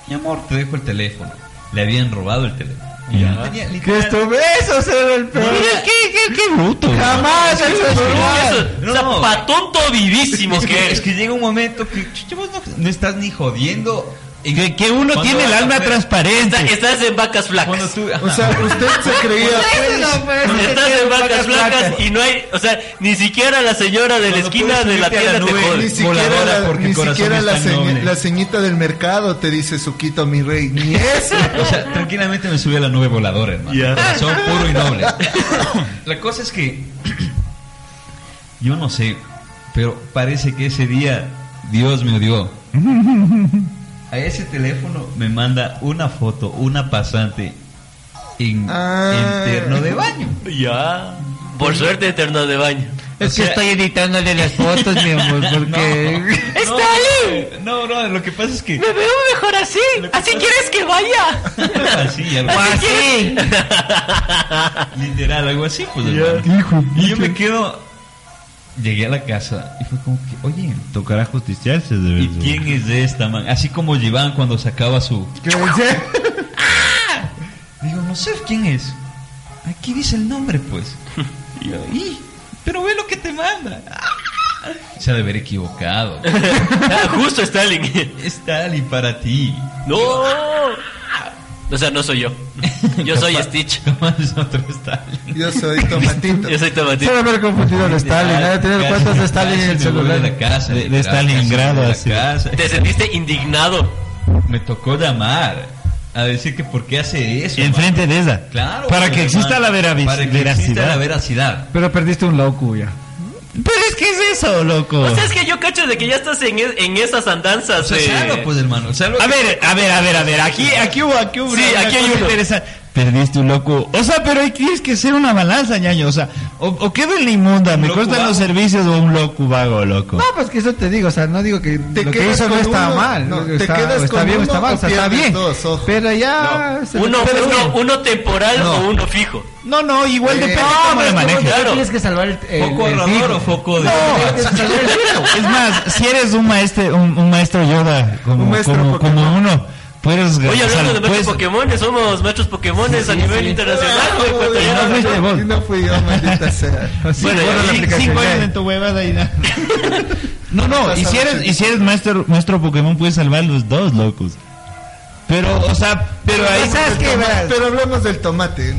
mi amor, te dejo el teléfono. Le habían robado el teléfono. Y yo no tenía Que literal- esto eso era el peor. Mira, qué, qué, qué bruto. Jamás el No. o sea, pa' tonto vivísimo es, que es que llega un momento que chucha, vos no, no estás ni jodiendo. Que, que uno cuando tiene el alma transparente. Está- estás en vacas flacas. tú, O sea, usted se creía. Estás en vacas flacas y no hay, o sea, ni siquiera la señora de la Cuando esquina de la la tienda te nube, jode. Ni siquiera, la, porque ni siquiera la, señ- la ceñita del mercado te dice Suquito, mi rey. Ni eso. O sea, tranquilamente me subí a la nube voladora, hermano. Son puro y noble. La cosa es que yo no sé, pero parece que ese día Dios me odió. A ese teléfono me manda una foto, una pasante en, Ah. en terno de baño. Ya. Por suerte, eterno de baño. Es O que sea- estoy editándole las fotos, mi amor, porque... ¡Stalin! No, no, lo que pasa es que. Me veo mejor así. ¿Así quieres que vaya? Así, algo Así. Literal, algo así, pues. hermano. Y yo me quedo. Llegué a la casa y fue como que, oye, Tocará justiciarse de ¿y verdad. quién es de esta man? Así como llevaban cuando sacaba su. ¿Qué dice? Digo, no sé quién es. Aquí dice el nombre, pues. Y yo, "Y, pero ve lo que te manda. Se ha de haber equivocado. Ah, Justo Stalin. Está Ali para ti. No. O sea, no soy yo. Yo soy Stitch. ¿Cómo es otro Stalin? Yo soy Tomatito. Yo soy Tomatito. Solo haber confundido al Stalin. Debe tener cuentas de Stalin en el celular. de la casa, De- de Stalingrado, de así. Te sentiste indignado. Me tocó llamar a decir que por qué hace eso. Enfrente de esa. Claro. Para que exista la vera- Para que exista veracidad. la veracidad. Pero perdiste un loco ya. Pero es ¿Qué es eso, loco? O sea, es que yo cacho de que ya estás en, es- en esas andanzas. O sea, eh, pues, hermano. salva A que- ver, a ver, a ver, a ver, aquí, aquí hubo, aquí hubo Sí, aquí hay uno. interesante. Perdiste un loco. O sea, pero ahí tienes que ser una balanza, ñaño. O sea, o, o quedo en la inmunda, me costan vago. los servicios o un loco vago, loco. No, pues que eso te digo, o sea, no digo que Te lo que quedas hizo no está uno, mal, no, no, te está, quedas está con bien, uno está mal, o o sea, está bien. dos. Pero ya se le- Uno, uno, uno temporal No. o uno fijo. No, no, igual Eh, depende no, cómo pero lo manejes. vos tienes que salvar el, el- ¿Foco el ahorrador fijo. o foco de.? No, tienes que salvar el fijo. Es más, si eres un maestro, un, un maestro Yoda, como, Un maestro como, como uno, puedes Oye, o sea, hablando de maestros puedes- Pokémon, somos maestros Pokémon a nivel internacional, güey. Ah, uy, ya- no fuiste vos. y no fui yo, maldita sea. Sí, Bueno, la años en tu huevada y nada. No, no, y si eres, y si eres maestro, maestro Pokémon, puedes salvar los dos, locos. Pero, o sea, pero ahí ¿Sabes qué? Pero hablamos del tomate.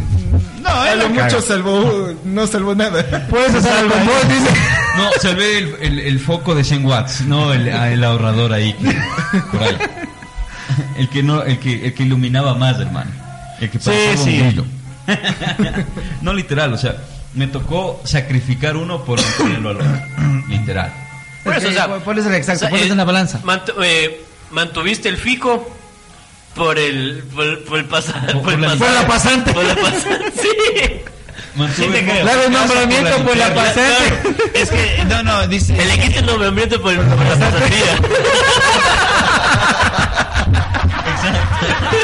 No, A lo mucho caga. salvó, no salvó nada. Puedes hacer vos, dice. No, salvé el, el, el foco de 100 watts, no el, el ahorrador ahí. Por ahí. El que no, el que, el que iluminaba más, hermano. El que Sí, pasaba sí. un brillo. no literal, o sea, me tocó sacrificar uno por mantenerlo al otro. Literal. Por eso, o sea, Pones el exacto, o sea, pones eh, en la balanza. mantu- eh, mantuviste el fijo por el por, el- por el pasar Por- por la- por la pasante. por la pasante sí Mantuve Sí el Claro, el nombramiento por la linterna. pasante. Es que, no, no, dice. le quité el nombramiento por, por la pasantía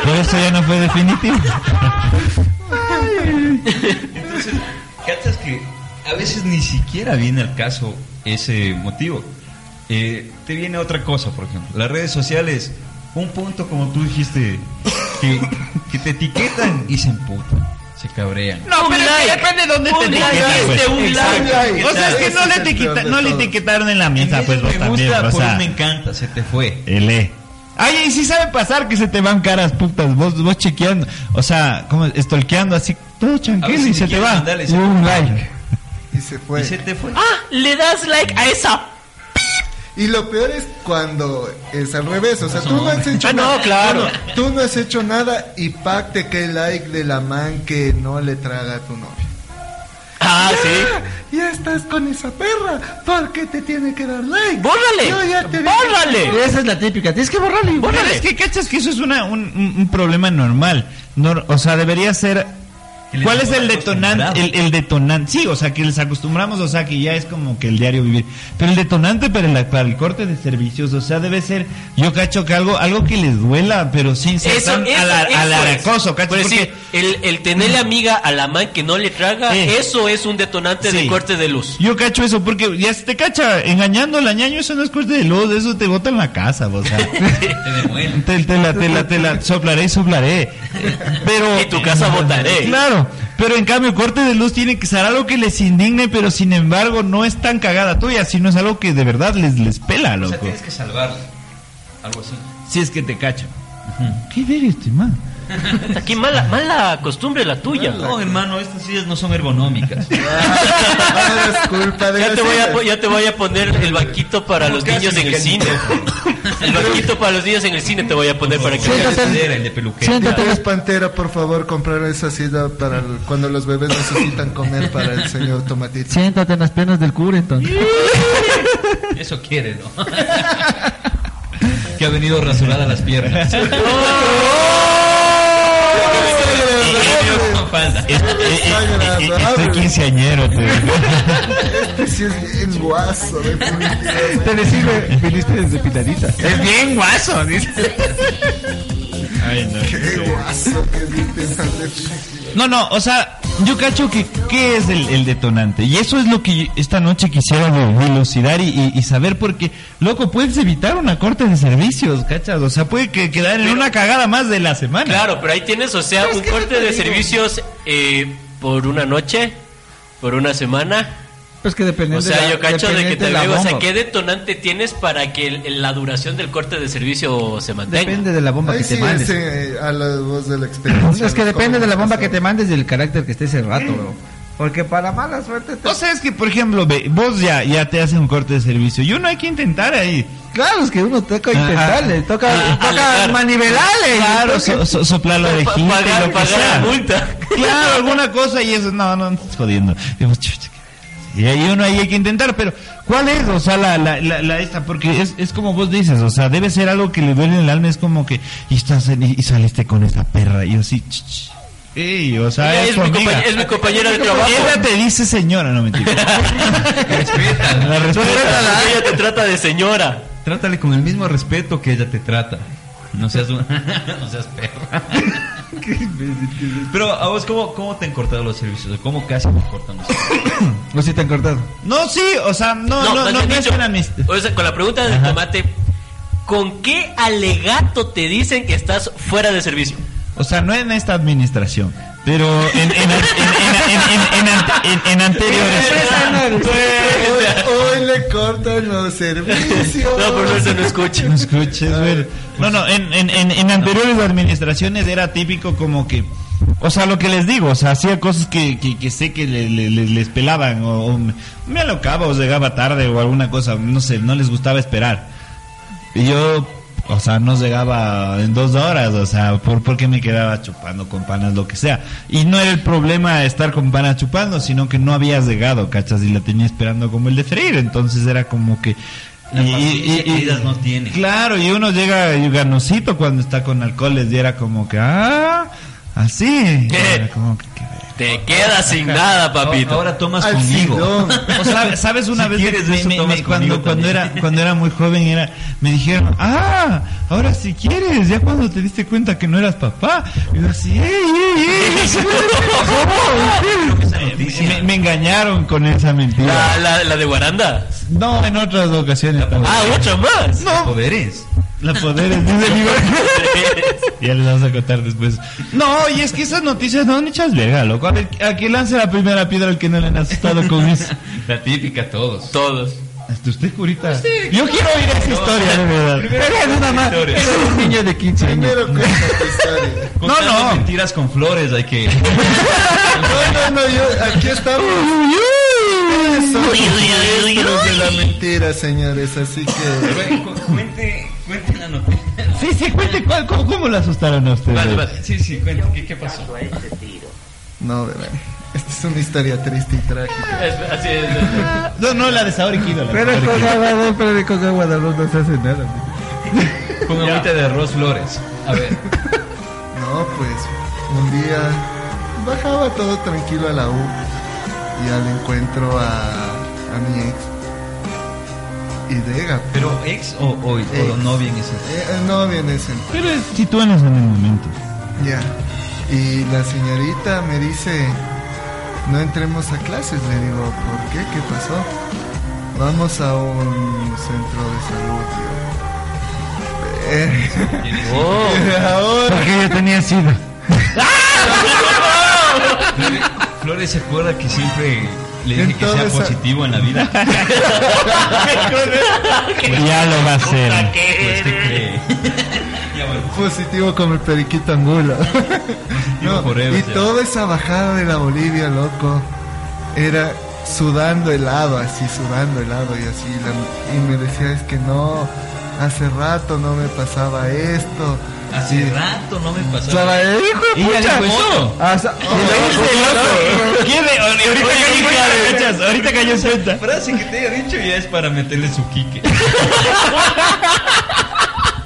Por eso ya no fue definitivo. Entonces, ¿cachas que a veces ni siquiera viene al caso ese motivo? Eh, te viene otra cosa, por ejemplo. Las redes sociales, un punto como tú dijiste, que, que te etiquetan y se emputan, se cabrean. No, pero es que depende de dónde te pues. un Exacto. like. O sea, es que no le, etiqueta- no le etiquetaron en la mesa, pues vos me también, gusta, o sea. me encanta, se te fue. L. Ay, y si sabe pasar que se te van caras putas, vos, vos chequeando, o sea, como estolqueando así, todo tranquilo veces y se te va. mandarle, se Un like. Y se fue. Y se te fue. ah le das like a esa Y lo peor es cuando es al revés. O sea, tú no has hecho Ah, no, nada. claro. Tú no, no has hecho nada y pac te cae like de la man que no le traga a tu novia. Ah sí Ya estás con esa perra. ¿Por qué te tiene que dar like? bórrale Yo ya te dije- bórrale Esa es la típica, tienes que borrarlo. Bueno, es que cachas que eso es una, un, un- un problema normal. No, o sea, debería ser. ¿Cuál es el detonante? El, el detonante. Sí, o sea, que les acostumbramos, o sea, que ya es como que el diario vivir. Pero el detonante para el, para el corte de servicios, o sea, debe ser. Yo cacho que algo, algo que les duela, pero sin ser eso, tan eso, ala- eso alaracoso, decir, Porque el, el tenerle amiga a la man que no le traga, Eh. eso es un detonante de Sí. corte de luz. yo cacho eso, porque ya se te cacha engañando la ñaño, eso no es corte de luz, eso te bota en la casa, o sea. Te demuelen. Te, te la, te la, te la soplaré y soplaré. Pero. Y tu casa botaré. Claro. Pero en cambio, corte de luz tiene que ser algo que les indigne, pero sin embargo no es tan cagada tuya, sino es algo que de verdad les, les pela, O sea, loco. tienes que salvarlo. Algo así. Si es que te cacha. ¿Qué ver este man? Aquí mala, mala costumbre la tuya. No, hermano, estas sillas no son ergonómicas. Ah, es culpa de Ya te, voy a, ya te voy a poner el banquito para los niños en el cine. El banquito para los niños en el cine te voy a poner para que Siéntate. El de peluquero. Siéntate. Pantera, por favor, comprar esa silla para el- cuando los bebés necesitan comer para el señor Tomatito. Siéntate en las piernas del cura entonces. Eso quiere, ¿no? que ha venido rasurada las piernas. Con falda. Es- eh, eh, eh, eh, Estoy quinceañero, te digo. Este sí es bien guaso, definitivamente. Te decime, viniste desde Pitanita. Es bien guaso, dice. Ay, no. Qué guaso que viste. No, no, o sea, yo cacho que qué es el, el detonante. Y eso es lo que esta noche quisiera y, y- y saber porque, loco, puedes evitar una corte de servicios, ¿cachas? O sea, puede que quedar en una cagada más de la semana. Claro, pero ahí tienes, o sea, un corte de servicios eh, por una noche, por una semana. Pues que depende O sea, de la, yo cacho de que te digo, o sea. ¿qué detonante tienes para que el- el- la duración del corte de servicio se mantenga? Depende de la bomba Ahí que te mandes. sí, a la voz de la experiencia. Es que depende ¿Cómo de la bomba que te mandes y del carácter que esté ese rato, bro. Porque para mala suerte te... O sea, es que, por ejemplo, ve, vos ya, ya te hacen un corte de servicio y uno hay que intentar ahí. Claro, es que uno toca Ajá. intentarle, toca, Ah, toca manivelarle. Claro, so- so- soplar la orejita y pagar, lo que pagar sea. la multa. Claro, alguna cosa y eso, no, no, no estás jodiendo. Y ahí uno ahí hay que intentar, pero ¿cuál es? O sea, la, la, la, la esta, porque es, es como vos dices, o sea, debe ser algo que le duele en el alma, es como que, y, estás en- y saliste con esa perra, y yo así, ch, ch. Ey, o sea, Ella es, es tu mi amiga. compañ- es mi compañera de trabajo. Ella te dice señora, no mentira. Respeta. La respeta. Ella te trata de señora. Trátale con el mismo respeto que ella te trata. No seas un- no seas perra. Pero a vos, ¿cómo, ¿cómo te han cortado los servicios? ¿Cómo casi te cortan los servicios? ¿O si te han cortado? No, sí, o sea, no, no, no, no, bien es una amistad. O sea, con la pregunta del tomate, ¿con qué alegato te dicen que estás fuera de servicio? O sea, no en esta administración, pero en, en, en, en, en, en, en ante- en- en anteriores. Hoy, hoy le cortan los servicios. No, por eso no escucho. No escuches, güey. No, no, en, en, en, en anteriores administraciones era típico como que, o sea, lo que les digo, o sea, hacía cosas que, que, que sé que le- le- le- les pelaban, o, o me, me alocaba, o llegaba tarde, o alguna cosa, no sé, no les gustaba esperar. Y yo, o sea, no llegaba en dos horas, o sea, por, porque me quedaba chupando con panas, lo que sea. Y no era el problema estar con panas chupando, sino que no habías llegado, cachas, y la tenía esperando como el de freír, entonces era como que... La ellas no tienen. Claro, y uno llega y ganosito cuando está con alcoholes y era como que, ah, así. Era como que, que- Te quedas sin nada, papito. Ahora tomas Al conmigo. o sea, sabes una Si vez quieres me- eso, me- tomas me- cuando conmigo cuando era cuando era muy joven era me dijeron ah ahora si quieres ya cuando te diste cuenta que no eras papá y yo así ey, ey, ey, me, me engañaron con esa mentira La, la, la de Guaranda. no en otras ocasiones. Ah, otra más. No. Poderes. La poderes, dice mi Ya les vamos a contar después. No, y es que esas noticias no han echas verga, loco. A ver, a que lance la primera piedra al que no le han asustado con eso. La típica, todos. Todos. Hasta usted, curita. Yo quiero oír esa historia, de verdad. Era una ma- era un niño de 15 años. Primero cuenta tu historia. Contando no. mentiras con flores, hay que. No, no, no, yo, aquí estamos. Ustedes son los maestros de la mentira, señores, así que... Cuente, cuente la noticia. Sí, sí, cuente cuál- cómo, cómo la asustaron a ustedes. Vale, vale. Sí, sí, cuente. ¿Qué, qué pasó? No, verán. Esta es una historia triste y trágica. Es- Así es. No, no, la de Saori Kido. Pero con agua, no, pero con agua arroz no se hace nada. Con agüita de arroz flores. A ver. No, pues un día bajaba todo tranquilo a la U y al encuentro a, a mi ex. Y Dega. ¿Pero ex o, o, o Ex. novia en ese? Eh, novia en ese entonces. Pero sitúanos en el momento. Ya. Y la señorita me dice, no entremos a clases. Le digo, ¿por qué? ¿Qué pasó? Vamos a un centro de salud. tío. Eh, Oh. Ahora, Porque yo tenía sida. Flores se acuerda que siempre le dije que sea positivo en la vida. Ya lo va a hacer. Pues. Positivo como el periquito angulo. No, forever, y ya. toda esa bajada de la Bolivia, loco, era sudando helado, así sudando helado y así. la- y me decía, es que no, hace rato no me pasaba esto. Hace Y- rato no me O pasaba. sea, eh, hijo de ella pucha, dijo eso. hasta- ¿Quién de- Ahorita cayó en cuenta, Ahorita cayó en cuenta. Frase que te haya dicho ya es para meterle su quique.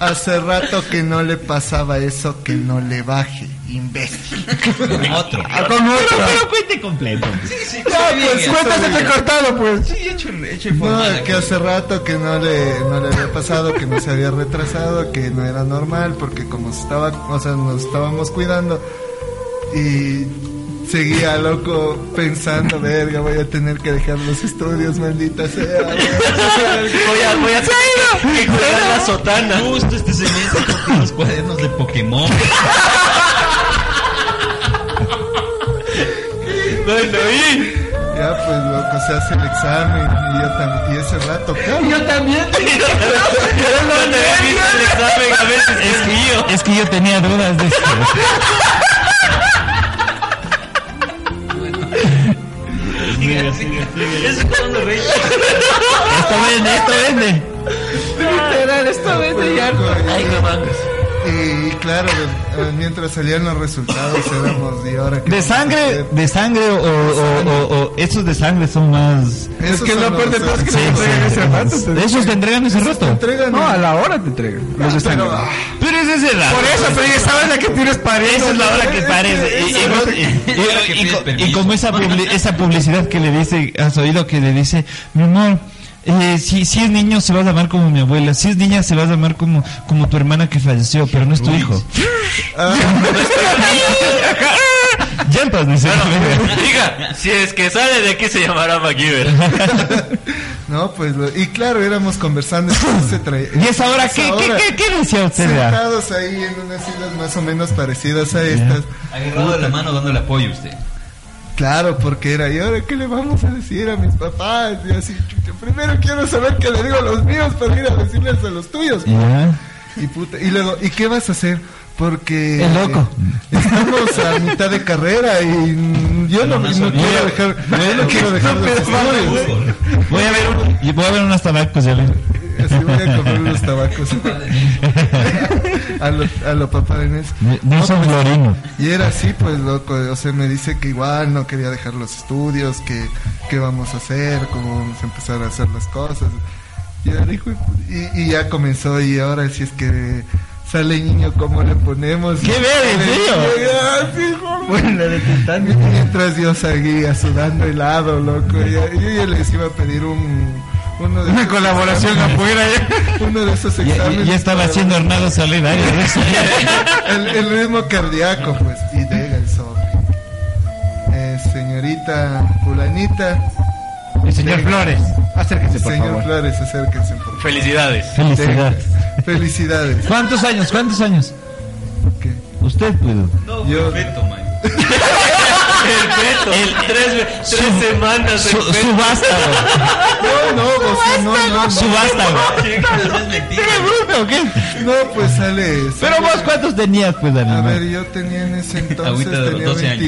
Hace rato que no le pasaba eso, que no le baje, imbécil. Con otro. Ah, con otro. Pero cuente completo. Sí, sí, bien, pues, cuéntate cortado, pues. Sí, hecho, hecho No, que hace rato que no le, no le había pasado, que no se había retrasado, que no era normal, porque como estaba, o sea, nos estábamos cuidando y seguía loco pensando, verga, voy a tener que dejar los estudios, maldita sea. Voy a, voy a tener que colgar la sotana. Justo este semestre con los cuadernos de Pokémon. Bueno, y. Ya pues loco, se hace el examen y yo también, y ese rato, claro. Yo también. El examen, a veces es mío. Es que yo tenía dudas de esto. Siga, siga. Eso es cuando reí. Esto vende, esto vende. Literal, esto vende ya. Ay, no mames. Y claro, mientras salían los resultados éramos de ahora que De sangre, de sangre o, o, o, o esos de sangre son más. Esos que peor de los- todo es que sí, te entregan sí, ese rato, Esos te entregan ese rato. te entregan. No, a la hora te entregan. Los de sangre. Pero es ese rato. Por eso, pero sabes la que tienes paredes. Esa es la hora que es parece. Y, esa hora como esa, publi- esa publicidad que le dice, has oído que le dice, mi amor, eh, si, si es niño se va a llamar como mi abuela, si es niña se va a llamar como, como tu hermana que falleció, pero no es tu hijo. Ah, Llantas, dice. Diga, si es que sale de aquí se llamará MacGyver. no, pues, lo- y claro, éramos conversando. entonces se traía- ¿Y esa hora esa qué, qué, qué, qué decía usted? Sentados ahí en unas islas más o menos parecidas a estas. Agarrado de la mano dándole apoyo a usted. Claro, porque era, ¿y ahora qué le vamos a decir a mis papás? Y así, chucha, primero quiero saber qué le digo a los míos para ir a decirles a los tuyos. Ya. Y, puta, y luego, ¿y qué vas a hacer? Porque El loco. eh, estamos a mitad de carrera y yo no, no quiero dejar, yo no quiero dejar los estudios. Voy a ver, voy a ver unos tabacos ya. Así voy a comer unos tabacos a lo, a lo papá de Inés. Nelson Florino. Y era así, pues loco, o sea, me dice que igual no quería dejar los estudios, que qué vamos a hacer, cómo vamos a empezar a hacer las cosas. Y, dijo, y, y ya comenzó, y ahora si es que sale niño, ¿cómo le ponemos? ¿Qué ver, en sí, joder. Mientras yo seguía sudando helado, loco, y yo ya les iba a pedir un... Uno de Una colaboración exámenes. afuera ya. Uno de esos Ya, exámenes. ya- ya estaba haciendo Hernando Solidario. el, el ritmo cardíaco, pues, y llega el sobre. Eh, señorita Fulanita. El señor Flores. Acérquese, por Señor favor. Flores, acérquense, por favor. Felicidades. Felicidades. Felicidades. ¿Cuántos años? ¿Cuántos años? ¿Qué? Usted, pues. No, Yo- perfecto, man. El feto. tres, tres semanas. el Su, feto. su vástago. No, no, sea, no, no, no. Su es mentira. ¿Qué bruto o qué? No, pues sale. Pero sale- vos, ¿cuántos tenías, pues, A ver, yo tenía en ese entonces Agüita de los tenía 12 años.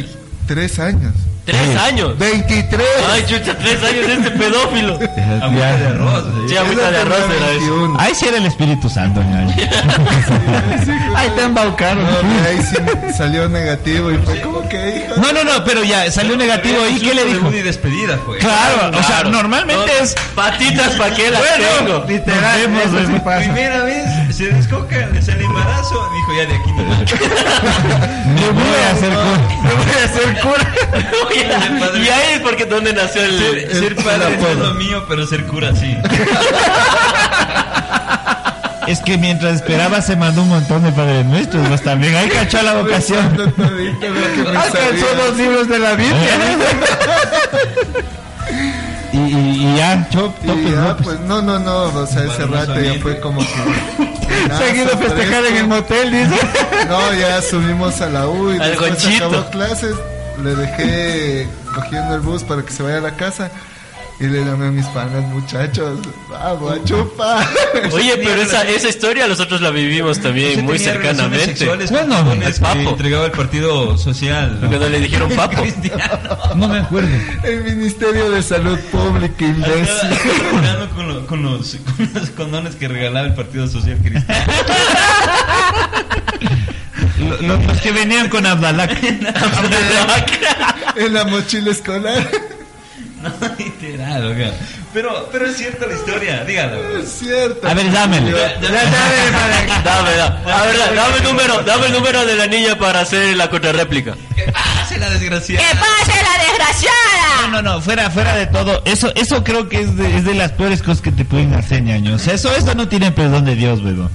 23 años. Tres años. 23. Ay, chucha, tres años de este pedófilo. Agüita de arroz. Sí, agüita de arroz era eso. 21. Ahí sí era el Espíritu Santo, ñaño. Ahí te embaucaron. No, ahí sí salió negativo y fue como que, hija. No, no, no, pero ya salió negativo. ¿Y qué le dijo? Y despedida fue. Claro, o sea, normalmente No, es. Patitas pa' qué las tengo. Literal, Nos vemos, eso sí pasa. Primera vez se descoca, le sale embarazo. Dijo ya de aquí no Me voy a hacer cura. Me voy a hacer cura. y ahí es porque donde nació el. Ser, ser padre no es lo mío, pero ser cura sí. Es que mientras esperaba se mandó un montón de padres nuestros, pues también. Ahí cachó la vocación. Alcanzó los libros de la Biblia. Y, y, y ya, chop, Y topes, ya, no, pues. pues no, no, no, o sea, ese rato ya fue como que. nada, Seguido festejar en el motel, dice. No, ya subimos a la U y Al después acabó clases. Le dejé cogiendo el bus para que se vaya a la casa. Y le llamé a mis panas, muchachos, vamos a chupar. Oye, pero esa, esa historia nosotros la vivimos también muy cercanamente. Bueno, con el jóvenes papo. que entregaba el partido social. Porque no le dijeron papo. No me acuerdo. El Ministerio de Salud Pública, imbécil. Con, lo- con los, con los condones que regalaba el Partido Social Cristiano. Lo- lo- Los que venían con Abdalak. En la mochila escolar. No, literal, oiga. Pero, pero es cierta la historia, dígalo. Es cierto. A ver, dámele. Dame, dame. A ver, da- dame el número, dame el número de la niña para hacer la contrarréplica. ¿Qué pasa la desgraciada? pase la desgraciada! No, no, no, fuera, fuera de todo. Eso, eso creo que es de, es de las peores cosas que te pueden hacer, ñaño. O sea, eso, eso no tiene perdón de Dios, weón.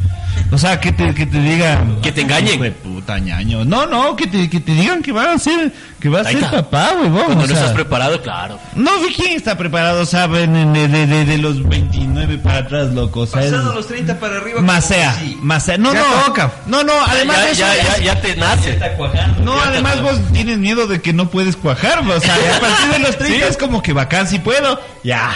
O sea, que te, que te digan. Que te engañen. Puta, ñaño. No, no, que te, que te digan que va a ser, que va a Ahí ser está. papá, weón. Cuando o no sea. estás preparado, claro. No, ¿de quién está preparado, saben? De, de, de, de los 29 para atrás, loco. O sea, es- Pasando los 30 para arriba. Más sea, Sí. más sea. No, Ya no. toca. No, no, además ya, de eso. ya, es- ya, ya te nace. Está cuajando. No, además vos tienes miedo de que no puedes cuajar, o sea, a partir de los 30 es como que bacán si puedo, ya.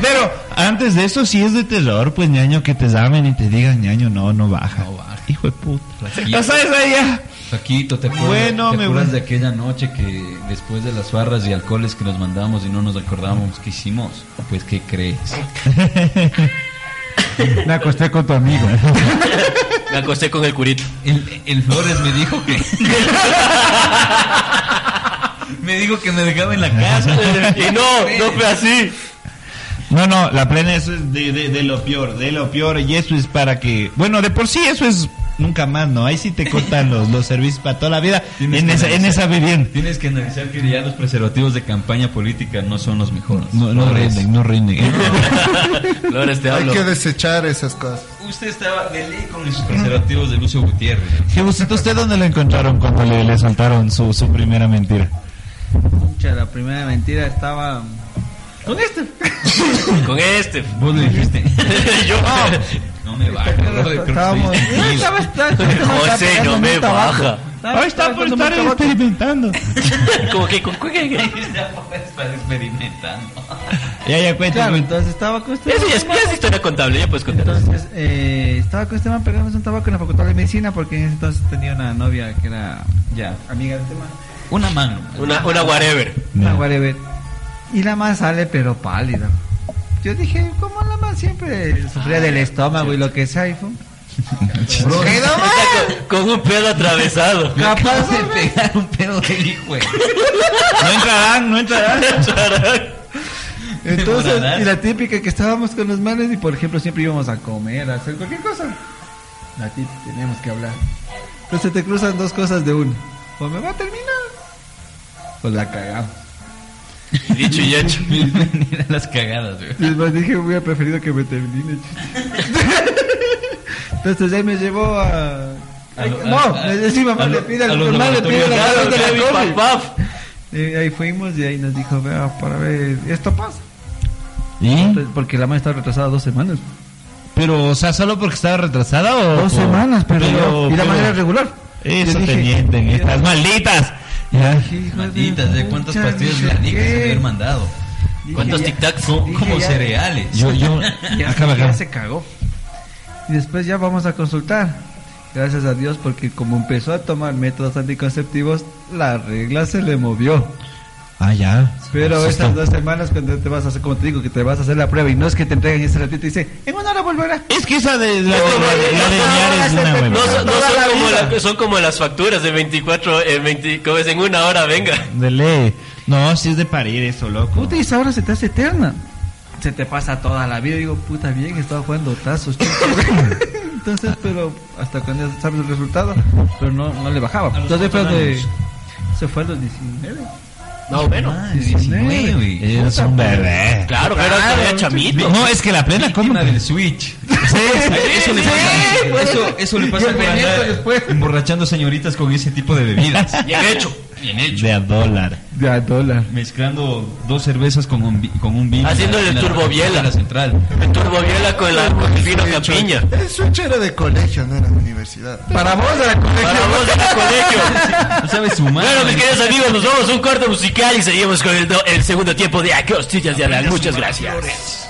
Pero antes de eso sí es de terror, pues ñaño, que te llamen y te digan, ñaño, no, no baja. Hijo de puta. Ya sabes, ahí ya. Paquito, ¿te acuerdas, Bueno, ¿te acuerdas de aquella noche que después de las farras y alcoholes que nos mandábamos y no nos acordábamos qué hicimos? Pues, ¿qué crees? Me acosté con tu amigo. Me acosté con el curito. El, el Flores me dijo que... Me dijo que me dejaba en la casa. y no, no fue así. No, no, la plena eso es de, de- de lo peor, de lo peor. Y eso es para que. Bueno, de por sí eso es nunca más, ¿no? Ahí sí te cortan los, los servicios para toda la vida Tienes en que esa, en esa vivienda. Tienes que analizar que ya los preservativos de campaña política no son los mejores. No, no rinden, no rinden. Flores, te Hay hablo. que desechar esas cosas. Usted estaba de ley con esos preservativos de Lucio Gutiérrez. Jebusito, ¿usted dónde lo encontraron cuando le, le soltaron su, su primera mentira? Pucha, la primera mentira estaba con este. Con este. Vos le dijiste. Yo. No me baja, Estábamos. No, José, no me baja. Ahí está estaba por estar experimentando. Como que con qué. Está experimentando. Ya, ya, cuenta. Claro, entonces estaba con este. Eso ya es, ya es historia contable, ya puedes contar. Entonces, eh, estaba con este man pegándose un tabaco en la facultad de medicina porque en ese entonces tenía una novia que era Ya. amiga de este man. Una mano. Una, una whatever. Una whatever. Y la man sale pero pálida. Yo dije, ¿cómo la man siempre sufría del estómago y lo que sea? Y fue, Bro, ¿Qué no Está con, con un pedo atravesado. Capaz de pegar un pedo del hijo. No entrarán, no entrarán. Entonces, y la típica que estábamos con los manes y por ejemplo siempre íbamos a comer, a hacer cualquier cosa. La típica, teníamos que hablar. Entonces te cruzan dos cosas de uno. O me va a terminar. O la cagamos. Dicho y hecho. Mira las cagadas, güey. Y dije, hubiera preferido que me termine. Entonces ahí me llevó a... A lo- no, a- a- mamá, le pide al mamá le pide la de la paf. Y ahí fuimos y ahí nos dijo, vea, para ver, esto pasa. ¿Y? Entonces, Porque la madre estaba retrasada dos semanas. Pero, o sea, ¿solo porque estaba retrasada o...? Dos o- semanas, pero, yo- y la pero- manera regular. Eso te mienten, estas malditas. Ya. Hijo de ¿de cuántas pastillas dije, blancas se habían mandado? ¿Cuántos tic-tacs? Como, Dije, como ya- cereales. Yo, yo... Ya, ya acaba. se cagó. Y después ya vamos a consultar. Gracias a Dios, porque como empezó a tomar métodos anticonceptivos, la regla se le movió. Ah, ya. Pero estas dos semanas cuando te vas a hacer, como te digo, que te vas a hacer la prueba y no es que te entreguen ese ratito y dice, en una hora volverá. Es que esa de la, de- la, de- la de ñar es una No, son, no Toda son la como vida. la- son como las facturas de 24, eh, 20, como es en una hora, venga. De ley. No, si es de parir eso, loco. Puta, y esa hora se te hace eterna. Se te pasa toda la vida. Y digo, puta, bien, estaba jugando tazos. Entonces, pero hasta cuando ya sabes el resultado, pero no, no le bajaba. Entonces fue de... Se fue a los 19. No, bueno. Ah, 19. Es un bebé. Claro, pero todavía chamito. No, es que la plena. Víctima del Switch. Sí, Eso le pasa, eso, eso le pasa Y por andar después. emborrachando señoritas con ese tipo de bebidas. Bien hecho. Bien hecho. De a dólar. De a dólar. Mezclando dos cervezas con un, con un vino. Haciéndole la- turbobiela. la central. El turboviela con, la, con el vino capiña. Switch era de colegio, no era de universidad. Para vos de la colegio. Para vos el colegio. No sabes sumar. Bueno, mis queridos amigos, nos vamos a un corte musical y seguimos con el, do- el segundo tiempo de Aquí Costillas de Adal. Muchas gracias.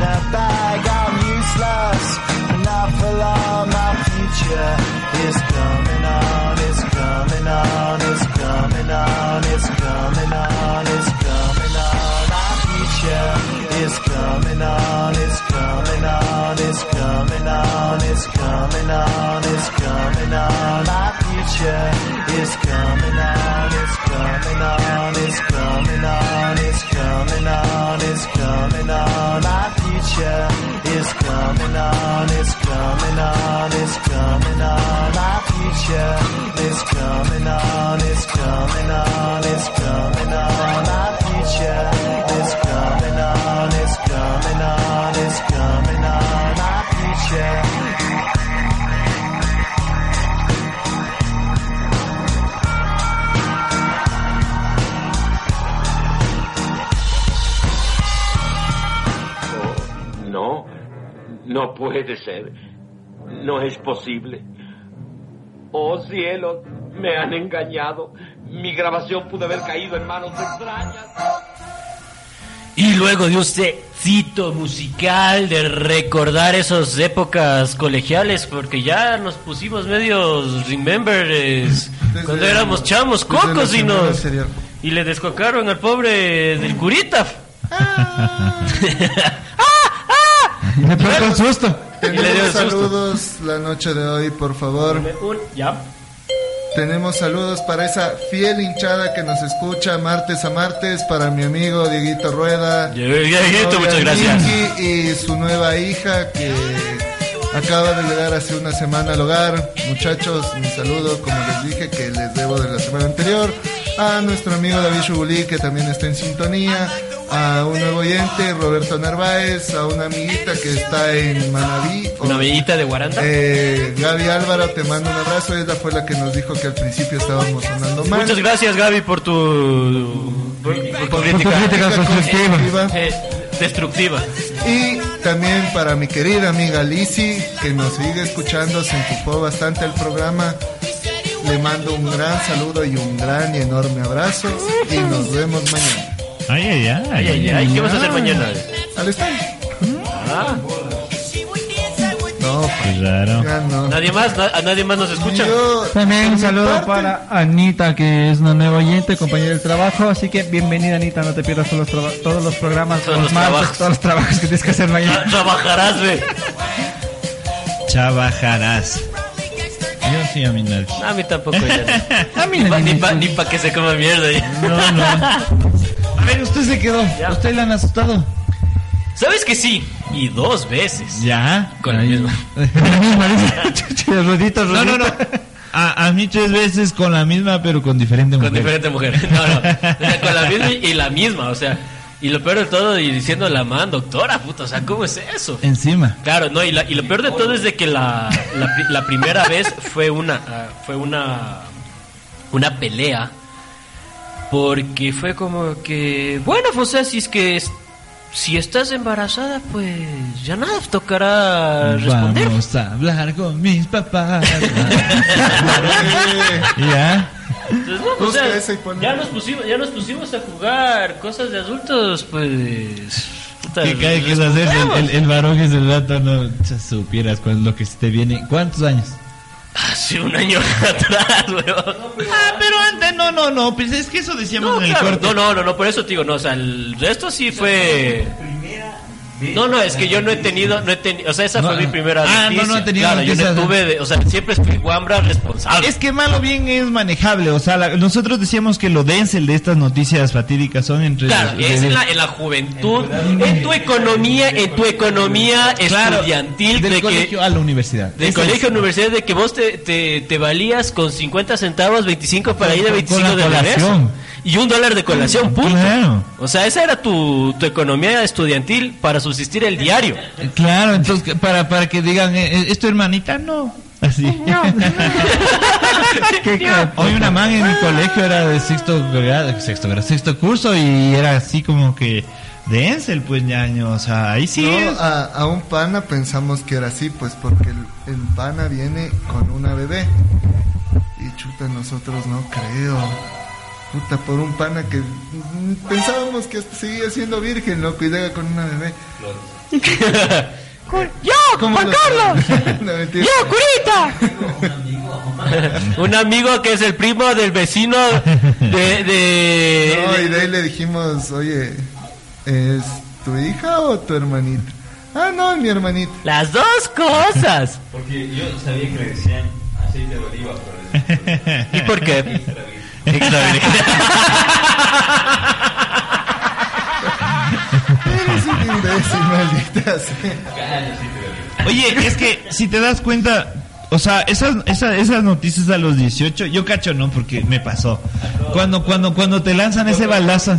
in a bag. I'm useless, not for long. My future is coming on. It's coming on. It's coming on. It's coming on. It's coming on. My future is coming on. It's coming on. It's coming on. It's coming on. It's coming on. My future is coming on. It's coming on. It's coming on. Coming on. It's coming on. It's coming on. My future is coming on. It's coming on. It's coming on. No puede ser. No es posible. Oh cielos, me han engañado. Mi grabación pudo haber caído en manos extrañas. Y luego de un setcito musical de recordar esas épocas colegiales, porque ya nos pusimos medios remembers cuando éramos chamos, cocos y nos y le descocaron al pobre del curita. Le pegó un susto. Tenemos el susto. saludos la noche de hoy, por favor. Ya. Tenemos saludos para esa fiel hinchada que nos escucha martes a martes, para mi amigo Dieguito Rueda. Dieguito, muchas gracias. Y su nueva hija que acaba de llegar hace una semana al hogar. Muchachos, un saludo, como les dije, que les debo de la semana anterior. A nuestro amigo David Shubulí, que también está en sintonía. A un nuevo oyente, Roberto Narváez. A una amiguita que está en Manaví. Una bellita de Guaranda. Eh, Gaby Álvaro, te mando un abrazo. Ella fue la que nos dijo que al principio estábamos sonando mal. Muchas gracias, Gaby, por tu, por, por crítica. crítica constructiva. Eh, destructiva. Y también para mi querida amiga Lizzy, que nos sigue escuchando, se enfocó bastante al programa. Le mando un gran saludo y un gran y enorme abrazo. Y nos vemos mañana. Ay, ay, ay. Ay, ay, ay, ¿qué vas a hacer mañana? Al estadio. Ah, No, Qué raro. ya no. nadie más, na- a nadie más nos escucha. Yo, También un mi saludo parte, para Anita, que es una nueva oyente, compañera del trabajo. Así que bienvenida, Anita. No te pierdas todos los, traba- todos los programas, Todos los, los martes, trabajos. todos los trabajos que tienes que hacer Tra- mañana. Trabajarás, ve. Trabajarás. Yo sí a mí nadie. A mí tampoco. ya no. A mí Ni para escucha. que se coma mierda. ya. No, no. A ver, usted se quedó. ¿Usted le han asustado? ¿Sabes que sí? Y dos veces. Ya. Con. La misma, dice. Chucha, Rudito, No, no, no. A, a mí tres veces con la misma, pero con diferente Con mujer. diferente mujer. No, no. O sea, con la misma y la misma. O sea, y lo peor de todo, y diciendo la man, doctora, puta. O sea, ¿cómo es eso? Encima. Claro, no, y, la- y lo peor de todo es de que la, la, la primera vez fue una ah, fue una una pelea porque fue como que bueno, pues, o sea, si es que es- si estás embarazada, pues ya nada tocará responder. Vamos a hablar con mis papás. ya. Entonces, no, o sea, ya nos pusimos ya nos pusimos a jugar cosas de adultos, pues ¿Qué cae que es hacer? El, el, el varón que es el rato no supieras cuál es lo que se te viene. ¿Cuántos años? Hace un año atrás, weón. Ah, pero antes no, no, no. Pues es que eso decíamos No, en el claro, corte. no, no, no, no, por eso te digo, no, o sea, el resto sí fue... No, no, es que yo no he tenido, no he tenido, o sea, esa No, fue mi primera Ah, no, noticia. no he tenido Claro, yo no tuve, de- o sea, siempre fui guambra responsable. Es que malo bien es manejable. O sea, la- nosotros decíamos que lo dense de estas noticias fatídicas son entre. Claro, de- es de- en la, en la juventud, en tu economía, en tu economía Claro, estudiantil, del de que, colegio a la universidad. de Ese colegio es- universidad, de que vos te, te, te valías con 50 centavos, 25 para ir Con- 25 con la de regreso. Y un dólar de colación, punto. Claro. O sea, esa era tu, tu economía estudiantil para subsistir el diario. Claro, entonces para, para que digan, eh, eh, ¿es tu hermanita? No. Así. Hoy una man en mi colegio era de sexto grado, sexto grado, sexto curso y era así como que dense el pues ñaño, o sea, ahí sí. No, es- a, a un pana pensamos que era así, pues porque el, el pana viene con una bebé. Y chuta, nosotros no creo. Puta, por un pana que mm, pensábamos que hasta seguía siendo virgen, loco, y llega con una bebé. ¡Yo, ¿Cómo Juan lo Carlos! No. ¡Yo, curita! Un amigo que es el primo del vecino de... de- No, y de ahí le dijimos, oye, ¿es tu hija o tu hermanita? Ah, no, mi hermanita. Las dos cosas. Porque yo sabía que le decían aceite de oliva, pero ¿Y por qué? Eres un imbécil, maldita sea. Oye, es que si te das cuenta, o sea, esas, esas, esas noticias a los 18, yo cacho no, porque me pasó. Cuando, cuando, cuando te lanzan ese balazo,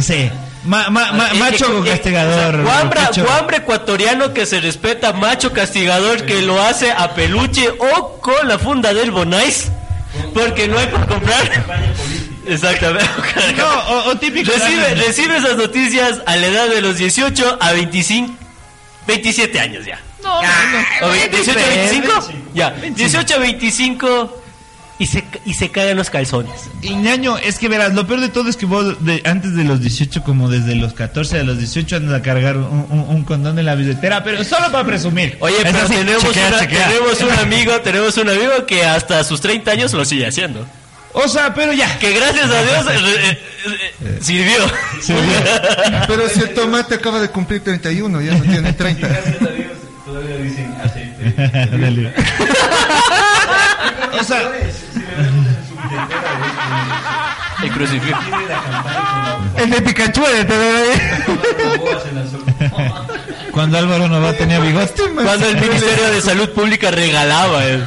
sí. Ma- ma- ma- macho castigador. o sea, ecuatoriano que se respeta, macho castigador que lo hace a peluche o con la funda del Bonais. Porque no hay para comprar. Exactamente. No, o, o típico. Recibe, recibe esas noticias a la edad de los 18 a 25, 27 años ya. No, O ve- 18 a 25, ya. 18 a 25 y se, y se cagan los calzones. Y ñaño, es que verás, lo peor de todo es que vos de, antes de los 18, como desde los 14 a los 18, andas a cargar un, un- un condón en la billetera, pero solo para presumir. Oye, Es pero así, tenemos, chequea, una- chequea. tenemos un amigo, tenemos un amigo que hasta sus 30 años lo sigue haciendo. O sea, pero ya. Que gracias a Dios eh, eh, eh, sirvió. Pero si el tomate acaba de cumplir 31, ya no tiene 30. Dale. o sea, El crucifijo. El de Pikachu de cuando Álvaro Nova tenía bigote. Cuando el Ministerio de Salud Pública regalaba. eh.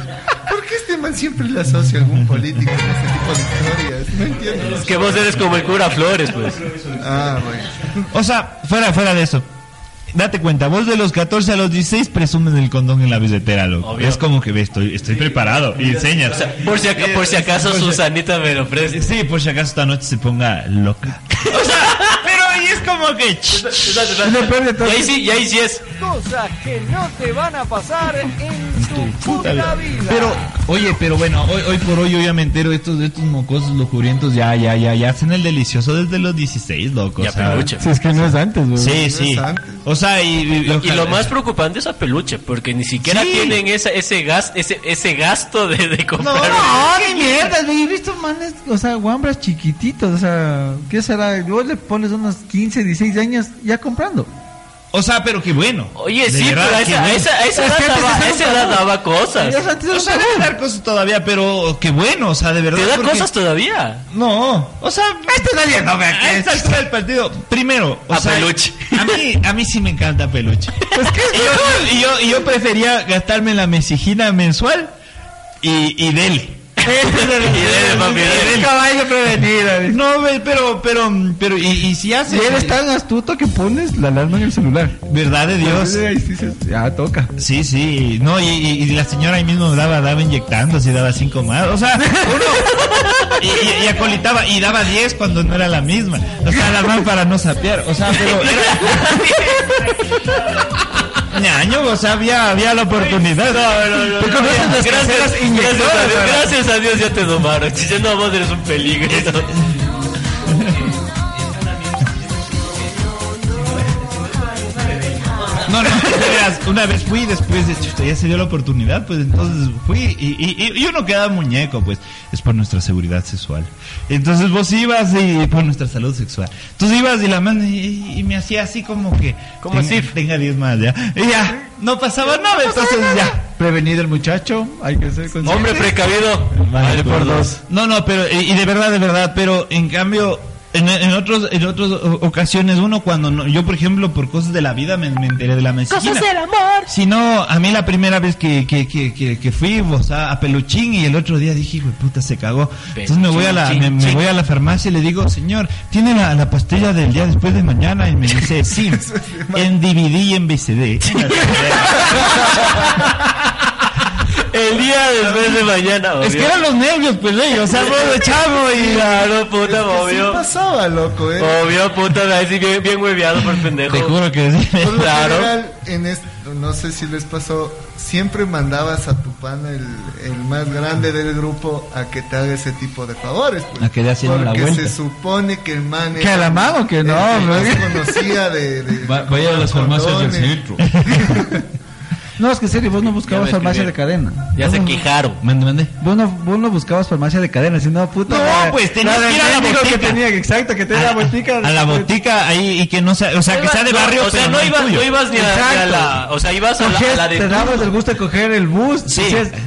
¿Por qué este man siempre le asocia a algún político en este tipo de historias? No entiendo. Es que vos eres como el cura Flores, pues. Ah, bueno. O sea, fuera, fuera de eso. Date cuenta, vos de los 14 a los 16 presumes el condón en la billetera, loco. Obvio. Es como que ve, estoy, estoy preparado y enseñas. O sea, por si, aca- por si acaso Por Susanita me lo ofrece. Sí, por si acaso esta noche se ponga loca. O sea, pero ahí es como que... Y ahí sí, y ahí sí es. Cosas que no te van a pasar en puta vida. Pero, oye, pero bueno, hoy, hoy por hoy yo ya me entero estos, estos mocosos lujurientos ya, ya, ya, ya hacen el delicioso desde los 16, loco. Ya, o sea, peluche. Si es que no es antes, güey. Sí, sí. O sea, y, y- Y lo más preocupante es a peluche, porque ni siquiera Sí. tienen esa, ese, gas, ese, ese gasto de, de comprar. No, ni mierda, güey. He visto manes, o sea, guambras chiquititos, o sea, ¿qué será? Luego le pones unos 15, 16 años ya comprando. O sea, pero qué bueno. Oye, De sí, verdad, pero esa, bueno. esa, esa Es que esa edad daba cosas. O sea, debe dar cosas todavía, pero qué bueno, o sea, de verdad. ¿Te da porque- cosas todavía? No, o sea, Este nadie no me a esta altura del partido, primero, o A sea, peluche. A mí, a mí sí me encanta peluche. y, yo, y, yo, y yo prefería gastarme la mesijina mensual y, y dele. Y. Es caballo prevenido. No, pero, pero, pero, y, y si haces. eres tan astuto que pones la alarma en el celular. Verdad de Dios. Ya toca. Sí, sí, no, y, y- y la señora ahí mismo daba, daba inyectando, así daba cinco más, o sea, uno, y, y- y acolitaba, y daba diez cuando no era la misma, o sea, la man para no sapear, o sea, pero era... ñaño, o sea, había, había la oportunidad. Te conoces las Gracias, gracias, gracias a Dios ya te domaron. Si no, vos eres un peligro. No, no, una vez fui después de chuta, ya se dio la oportunidad, pues entonces fui y, y- y uno queda muñeco, pues es por nuestra seguridad sexual. Entonces vos ibas y por nuestra salud sexual. Entonces ibas y la mano y, y me hacía así como que... Como así. Tenga 10 más ya. Y ya, no pasaba nada, entonces ya. Prevenido el muchacho, hay que ser consciente. Hombre precavido. Vale por dos. No, no, pero y de verdad, de verdad, pero en cambio en, en otros en otras ocasiones uno cuando no- yo por ejemplo por cosas de la vida me, me enteré de la mesquina. amor. Si no, a mí la primera vez que, que, que, que, que fui o sea, a Peluchín y el otro día dije, hijo puta, se cagó. Entonces me voy a la, me, voy a la farmacia y le digo, señor, ¿tiene la, la pastilla del día después de mañana? Y me dice, sí, en DVD y en VCD. El día después de mañana, obvio. es que eran los nervios, pues, ellos, o sea, chavo y... Claro, puta, Sí obvio. pasaba, loco, eh. Obvio, puta, así bien, bien hueveado por pendejo. Te juro que sí. Por lo Claro. general, en esto, no sé si les pasó, siempre mandabas a tu pana, el, el más grande del grupo, a que te haga ese tipo de favores. Pues, A que le haciendo la Porque vuelta. se supone que el man ¿Que a la mano? Que no, el que más güey. conocía de... de Va- vaya a las farmacias del centro. No, es que en serio, vos no buscabas farmacia de cadena. Ya se quejaron. Mande, mande. Vos no, vos no buscabas farmacia de cadena, sino puta. No, pues, tenías que ir a la mendigo que botica. tenía, exacto, que tenía la botica. A la botica ahí y que no sea, o sea, que sea de barrio, O sea, pero no ibas, no ibas ni a, ni a Exacto. la. O sea, ibas a la, a Cogías- la de. te dabas el gusto de coger el bus. Sí.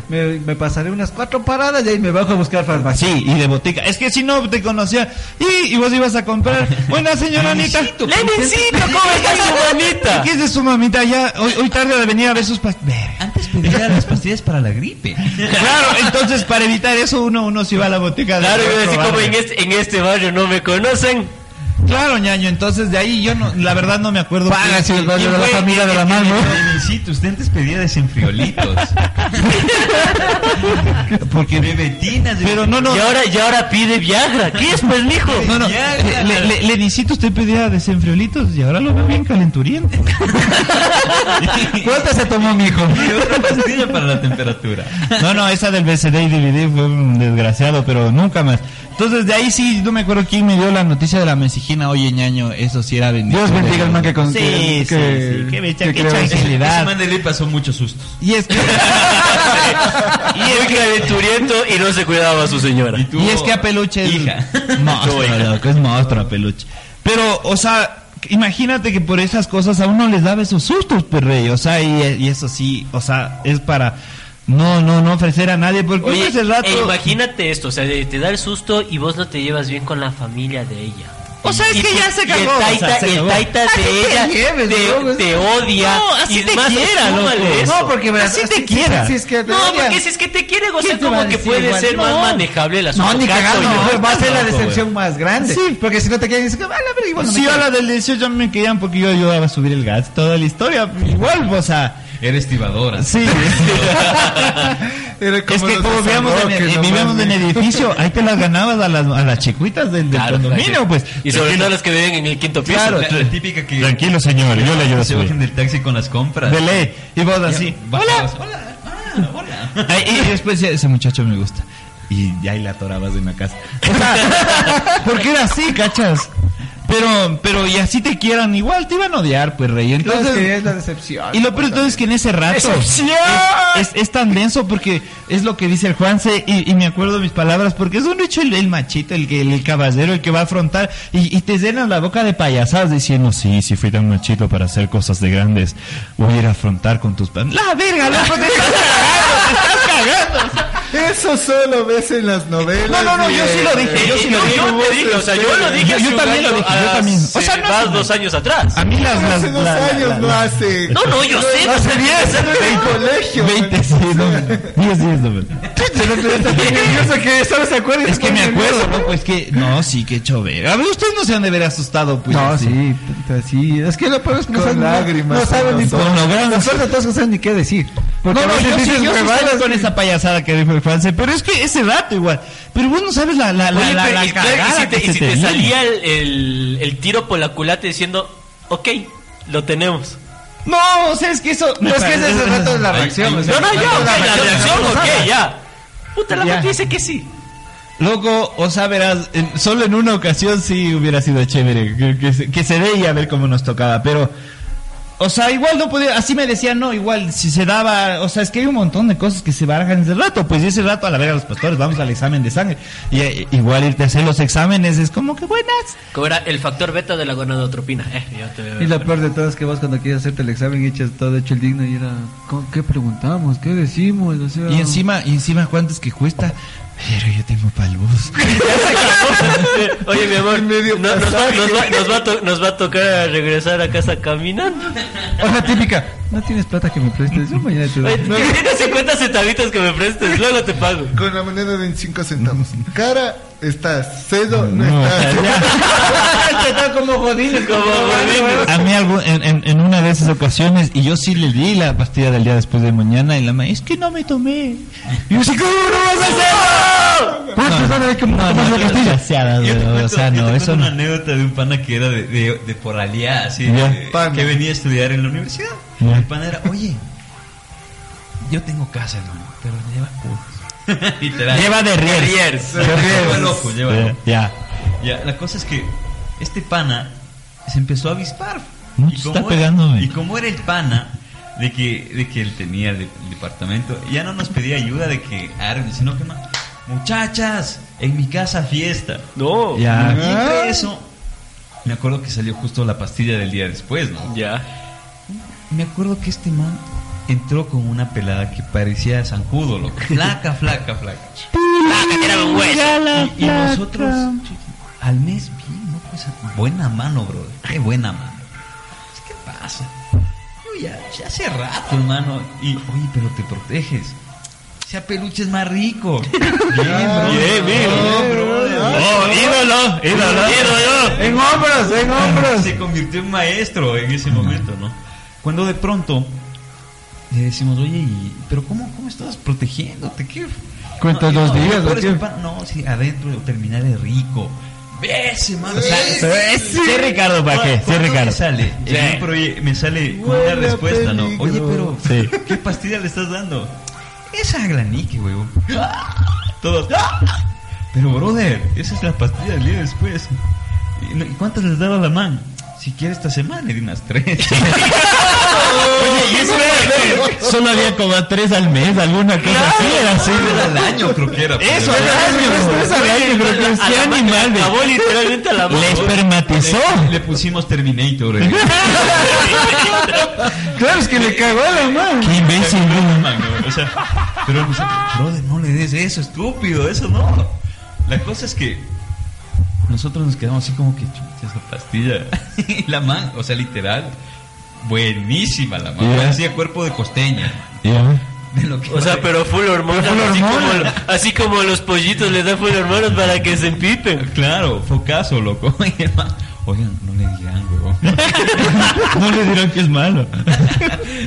Me, me pasaré unas cuatro paradas y ahí me bajo a buscar farmacia. Sí, y de botica. Es que si no te conocía y, y vos ibas a comprar. Buena señora Anita. ¡Lenincito! ¿Cómo está su manita? ¿Qué es de su mamita? Ya, hoy, hoy tarde de venir a ver sus pastillas. Antes pedía las pastillas para la gripe. Claro, entonces para evitar eso uno, uno se iba a la botica de Claro, yo decía como en este, en este barrio no me conocen. Claro, ñaño, entonces de ahí yo no, la verdad no me acuerdo. Paga, si el de la familia de la mano. Felicito, usted antes pedía desenfriolitos. Porque Bebetinas. Pero no, no. Y ahora, y ahora pide Viagra. ¿Qué es, pues, mijo? No, no, le, ya. le, le- Lenicito usted pedía desenfriolitos y ahora lo veo bien calenturiento. ¿Cuántas se tomó mi hijo? Y otra pastilla para la temperatura. No, no, esa del BCD y DVD fue un desgraciado, pero nunca más. Entonces, de ahí sí, no me acuerdo quién me dio la noticia de la mesijina. Oye, ñaño, eso sí era bendito. Dios bendiga al man que con Sí, que- sí, que- sí, qué becha, que qué creo- Ese tranquilidad. man de ley pasó muchos sustos. Y es que, Muy calenturiento y no se cuidaba a su señora. Y tú, y es que a peluche es hija. monstruo, loco, es monstruo a peluche. Pero, o sea, imagínate que por esas cosas a uno les daba esos sustos, pues rey, o sea, y, y eso sí, o sea, es para no, no, no ofrecer a nadie, porque Oye, ese rato... e imagínate esto, o sea, de- te da el susto y vos no te llevas bien con la familia de ella. O sea, es que ya se y el acabó, o taita, sea, el taita de te ella lleves, te, ¿no? te odia. No, así y te quiera, loco. eso. No, porque verás, Así te quiera. Si es que te No, odia, porque si es que te quiere gozar, ¿quién te va como que puede igual? ser más No. manejable asunto. No, ni cagando, yo. va a ser la decepción más grande. Sí. Porque si no te quieren, dices, "Ah, la verga, igual no me Sí, a quieren". la del 18 me querían porque yo ayudaba a subir el gas, toda la historia, igual, o sea... Eres tibadora. Sí. Era Es como que los como vivíamos en, Roque, eh, nomás, vivíamos en edificio, ahí te las ganabas a las, a las chicuitas del, del Claro, condominio, pues. Y sobre todo los que viven en el quinto piso. Claro, La, la típica que... Tranquilo, señor, yo le ayudo a Se bajen del taxi con las compras. De ley. Y vos así. Bajabas, Hola. Ah, hola. Y después ese muchacho me gusta. Y ya ahí la atorabas en la casa. O sea, porque era así, cachas. Pero, pero y así te quieran, igual te iban a odiar, pues rey. Entonces, Entonces, que es la decepción. y lo peor de todo es que en ese rato ¡Decepción! es, es, es tan denso porque es lo que dice el Juanse y, y me acuerdo de mis palabras porque es un hecho el, el machito, el que el, caballero, el que va a afrontar y, y te llenan la boca de payasadas diciendo sí, sí fui tan machito para hacer cosas de grandes, voy a ir a afrontar con tus. La verga, loco, te estás cagando, te estás cagando. Eso solo ves en las novelas. No, no, no, yo sí lo dije, yo sí lo dije. yo te dije, o sea, yo lo dije Yo- también lo dije, yo ah, también. O sea, no- más dos años atrás. A mí las... las Hace dos años no hace. No, no, yo sé, No hace pues, 10 es- en el colegio. 20, sí, no. 10, 10, no. Yo que solo se acuerda. Es que me acuerdo, ¿no? Pues que. No, sí, que chove. A ver, ustedes no se han de ver asustado, pues. No, sí, sí. Es que lo peor es que no lágrimas no saben ni por es no saben ni qué decir. No, no, yo sí, yo con esa payasada que dijo pero es que ese rato igual. Pero vos no sabes la, la, la, Oye, la, la y si te, que y se si te te viene. salía el, el, el tiro por la culata diciendo, ok, lo tenemos. No, o sea, es que eso. No, es que ese es el rato de la reacción. ay, o sea, No, no, de ok, la reacción, no ok, ya. Puta, la gente dice que sí. Loco, o sea, verás, en- solo en una ocasión sí hubiera sido chévere que, que se, que se y a ver cómo nos tocaba, pero, o sea, igual no podía, así me decían, no, igual si se daba, o sea, es que hay un montón de cosas que se barajan ese rato, pues y ese rato a la verga los pastores, vamos al examen de sangre, y eh, igual irte a hacer los exámenes es como que buenas. Como era el factor beta de la gonadotropina. Eh, ya te Y lo peor de todo es que vos cuando quieres hacerte el examen echas todo hecho el digno y era, ¿cómo- ¿qué preguntamos? ¿Qué decimos? O sea, Y encima, y encima cuánto es que cuesta, pero yo tengo bus. Oye, mi amor, medio nos, va, pasaje. nos, va, nos, va a to- nos va a tocar regresar a casa caminando. Hoja típica, no tienes plata que me prestes, yo mañana te doy. Oye, tienes 50 centavitos que me prestes, luego te pago. Con la moneda de 25 centavos. Cara, estás. Cedo, no, No, estás. Te está como jodido, Como jodido. A mí algún- en, en- en una de esas ocasiones, y yo sí le di la pastilla del día después de mañana, y la ma, es que no me tomé. Y yo, sí, ¿cómo no vas a hacerlo? No, no, o sea, no, eso una no. anécdota de un pana que era de, de, de Poralía, así, de- que venía a estudiar en la universidad. El pana era, oye, yo tengo casa, hermano, pero lleva putos. Literal. Lleva de riers. Riers. De Lleva loco, lleva Ya, loco. Ya. Ya, la cosa es que este pana se empezó a avispar. No, Y como está era- pegándome. Y como era el pana de que, de que él tenía el, de- el departamento, ya no nos pedía ayuda de que arme, sino que ma- muchachas, en mi casa fiesta. No. Ya. Y entre eso, me acuerdo que salió justo la pastilla del día después, ¿no? Ya. Me acuerdo que este man entró con una pelada que parecía zancudo, loco. Flaca, flaca, flaca. Era un hueso. Y, y nosotros, al mes, bien, ¿no? Pues, buena mano, bro. Qué buena mano. ¿Qué pasa? Yo ya, ya hace rato, hermano. Y, oye, pero te proteges. Sea peluche es más rico. Bien, bro. Bien, bien. Oh, ídolo, ídolo. En hombros, en hombros. Se convirtió en maestro en ese momento, ¿no? Cuando de pronto le decimos, oye, pero cómo, cómo estás protegiéndote? ¿Qué? Cuenta No, dos no, días, No, sí, adentro terminar es rico. Ese, mano. Sí, Ricardo, ¿para qué? Sí, ¿Cuándo Ricardo. Me sale, Sí. en un me sale con una respuesta, ¿no? Oye, pero, Sí. ¿qué pastilla le estás dando? Esa glanique, huevón. Todos. Pero, brother, esa es la pastilla del día después. ¿Y no- y cuántas les daba la man? Si quiere esta semana le di unas tres. Oye, y eso solo había como tres al mes, alguna cosa así, era así. Tres al año creo que era. Eso, al año, tres al año, creo que animal. de- acabó literalmente a la Le espermatizó. Le, le pusimos Terminator. eh. Claro, es que le cagó a la mano. Qué imbécil, güey. Man, o sea, pero sea, brother, no le des eso, estúpido, eso no. La cosa es que nosotros nos quedamos así como que chucha esa pastilla. La man, o sea, literal, buenísima la man. Ya. Hacía cuerpo de costeña. Ya. De lo que O sea, pero full hormonas, Pero full así, hormonas. Como, así como los pollitos les dan full hormonas para que se empipen. Claro, focazo, loco. Oigan, no le digan, huevón. No le dirán que es malo.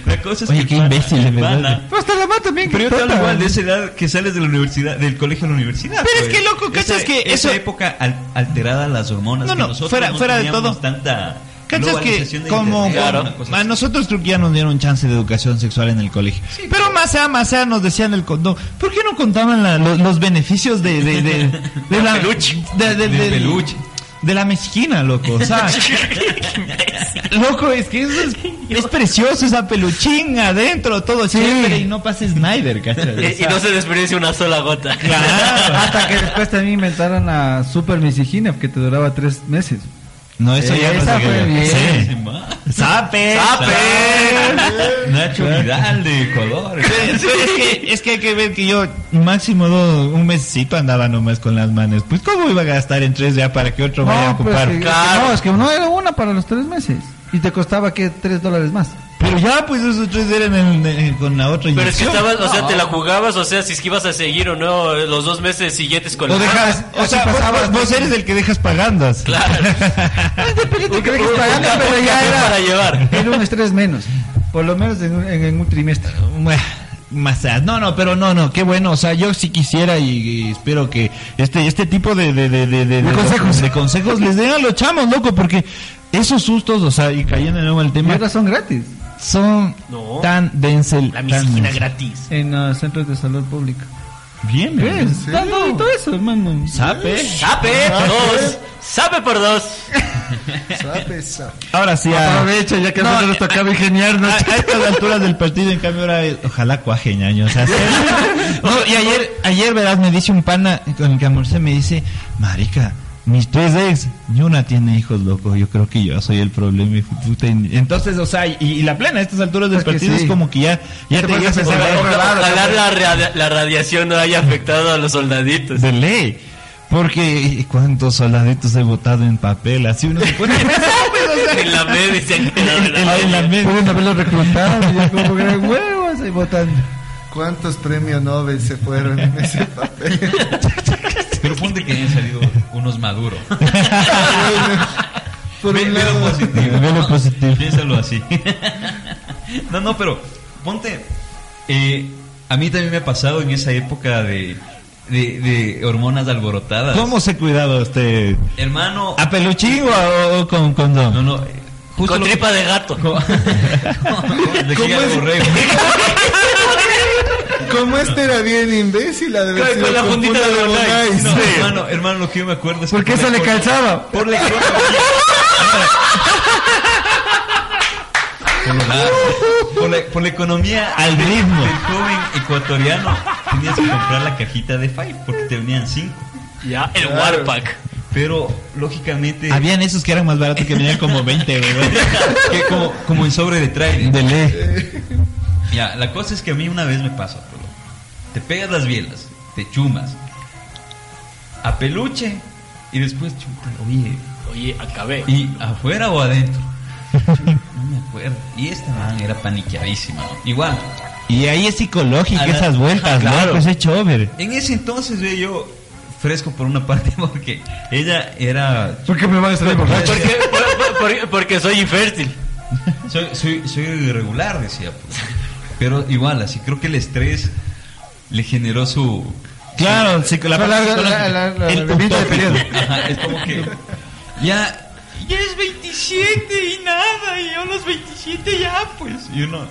La cosa es Oye, que qué pana- imbécil, de verdad. Pero hasta la mano también. Pero yo que te hablo igual de esa edad que sales de la universidad, del colegio a la universidad. Pero es pues. que, loco, ¿cachas Esa- que esa eso- época al- alterada las hormonas. No, que no, nosotros fuera- no fuera de todo. Tanta ¿Cachas que como, cosa a nosotros creo que ya nos dieron chance de educación sexual en el colegio? pero más allá, más allá nos decían el condón. ¿Por qué no contaban la- los, los beneficios de, de, de, de la peluche. de, peluche. De la mezquina, loco? O sea, loco, es que eso es, es precioso esa peluchín adentro, todo chévere y no pasa Snyder, ¿cachas? O Y, no se desperdicia una sola gota. Claro. Hasta que después también inventaron la Super Misigina que te duraba tres meses. No, eso ya no sé. Sí. Ma. ¡Sape! Nacho Vidal de Ecuador. es, que, es que hay que ver que yo máximo do- un mesecito andaba nomás con las manos. Pues cómo iba a gastar en tres ya para que otro vaya a No, pues, ocupar. Claro. no, es que no era una para los tres meses. Y te costaba que tres dólares más. Pero ya pues esos tres eran en- en- con la otra Pero es que inyección. estabas, o sea, te la jugabas, o sea, si es que ibas a seguir o no los dos meses siguientes con O la... dejas, o sea, vos, vos- vos eres el que dejas pagandas. Claro. Que un- pagando, un- pero un- ya era, para llevar. era un estrés menos. Por lo menos en un, en- en un trimestre. Bueno, Más allá. no, no, pero no, no, qué bueno, o sea, yo sí quisiera y, y espero que este este tipo de de, de, de, de- de- consejos. de consejos les den a los chamos, loco, porque esos sustos, o sea, y cayendo de nuevo al Y tema, ahora son gratis. Son No. tan dense. La gratis. En uh, centros de salud pública. Bien, bien. Dando y todo eso, hermano. Sape. ¡Sape! Dos. ¡Sape por dos! Sabe, sabe. Ahora sí, a- Aprovecha, ya que No, nos tocaba ingeniarnos. a, a estas alturas del partido, en cambio, ahora eh, ojalá cuaje ñaño. O sea, sí. No, y ayer, ayer, verás, me dice un pana con el que almorcé, me dice, marica, mis tres ex, ni una tiene hijos, loco. Yo creo que yo soy el problema. y puta, y- Entonces, o sea, y, y la plena a estas alturas del partido sí. es como que ya, ya te te a llegas a "Ojalá la, radia- la radiación no haya afectado a los soldaditos. de ley. Porque cuántos soldaditos he votado en papel, así uno se pone En la media se han quedado en la en media. Pueden haberlo reclutado y ya como que huevos ahí votando. ¿Cuántos premios Nobel se fueron en ese papel? unos maduros. Por Ve- positivo. Ve lo positivo. Piénsalo así. no, no, pero ponte. eh, a mí también me ha pasado en esa época de, de, de hormonas alborotadas. ¿Cómo se cuidaba usted? Hermano. ¿A peluchín o, o con condón? No, no. Justo Con lo que- tripa de gato. de que ya es? Como este era bien imbécil, ha de haber Con- la punta de Bonais. No, Sí. hermano, hermano, lo que yo me acuerdo es por eso la le calzaba. Por la economía. Por, la, por la economía Al del- ritmo. del joven ecuatoriano tenías que comprar la cajita de Five porque te venían cinco. Ya, el Warpack. Pero lógicamente Habían esos que eran más baratos que venían como 20, güey. que como, como en sobre de trailer. De ley. Ya, la cosa es que a mí una vez me pasa, pero te pegas las bielas, te chumas a peluche y después chuta, oye, Oye, acabé. ¿y afuera o adentro? No me acuerdo. Y esta man era paniqueadísima. ¿no? Igual, Y ahí es psicológica la- esas vueltas, Claro. loco, ese chover. en ese entonces ve yo fresco por una parte porque ella era Porque me van a salir borracho. Porque, por- por- porque soy infértil. soy, soy, soy irregular, decía. pues. Pero igual, así creo que el estrés le generó su... Claro, psico- la La- la- la- la- la- el de periodo. Ajá, es como que ya Ya es 27 y nada, y yo los 27 ya, pues. y uno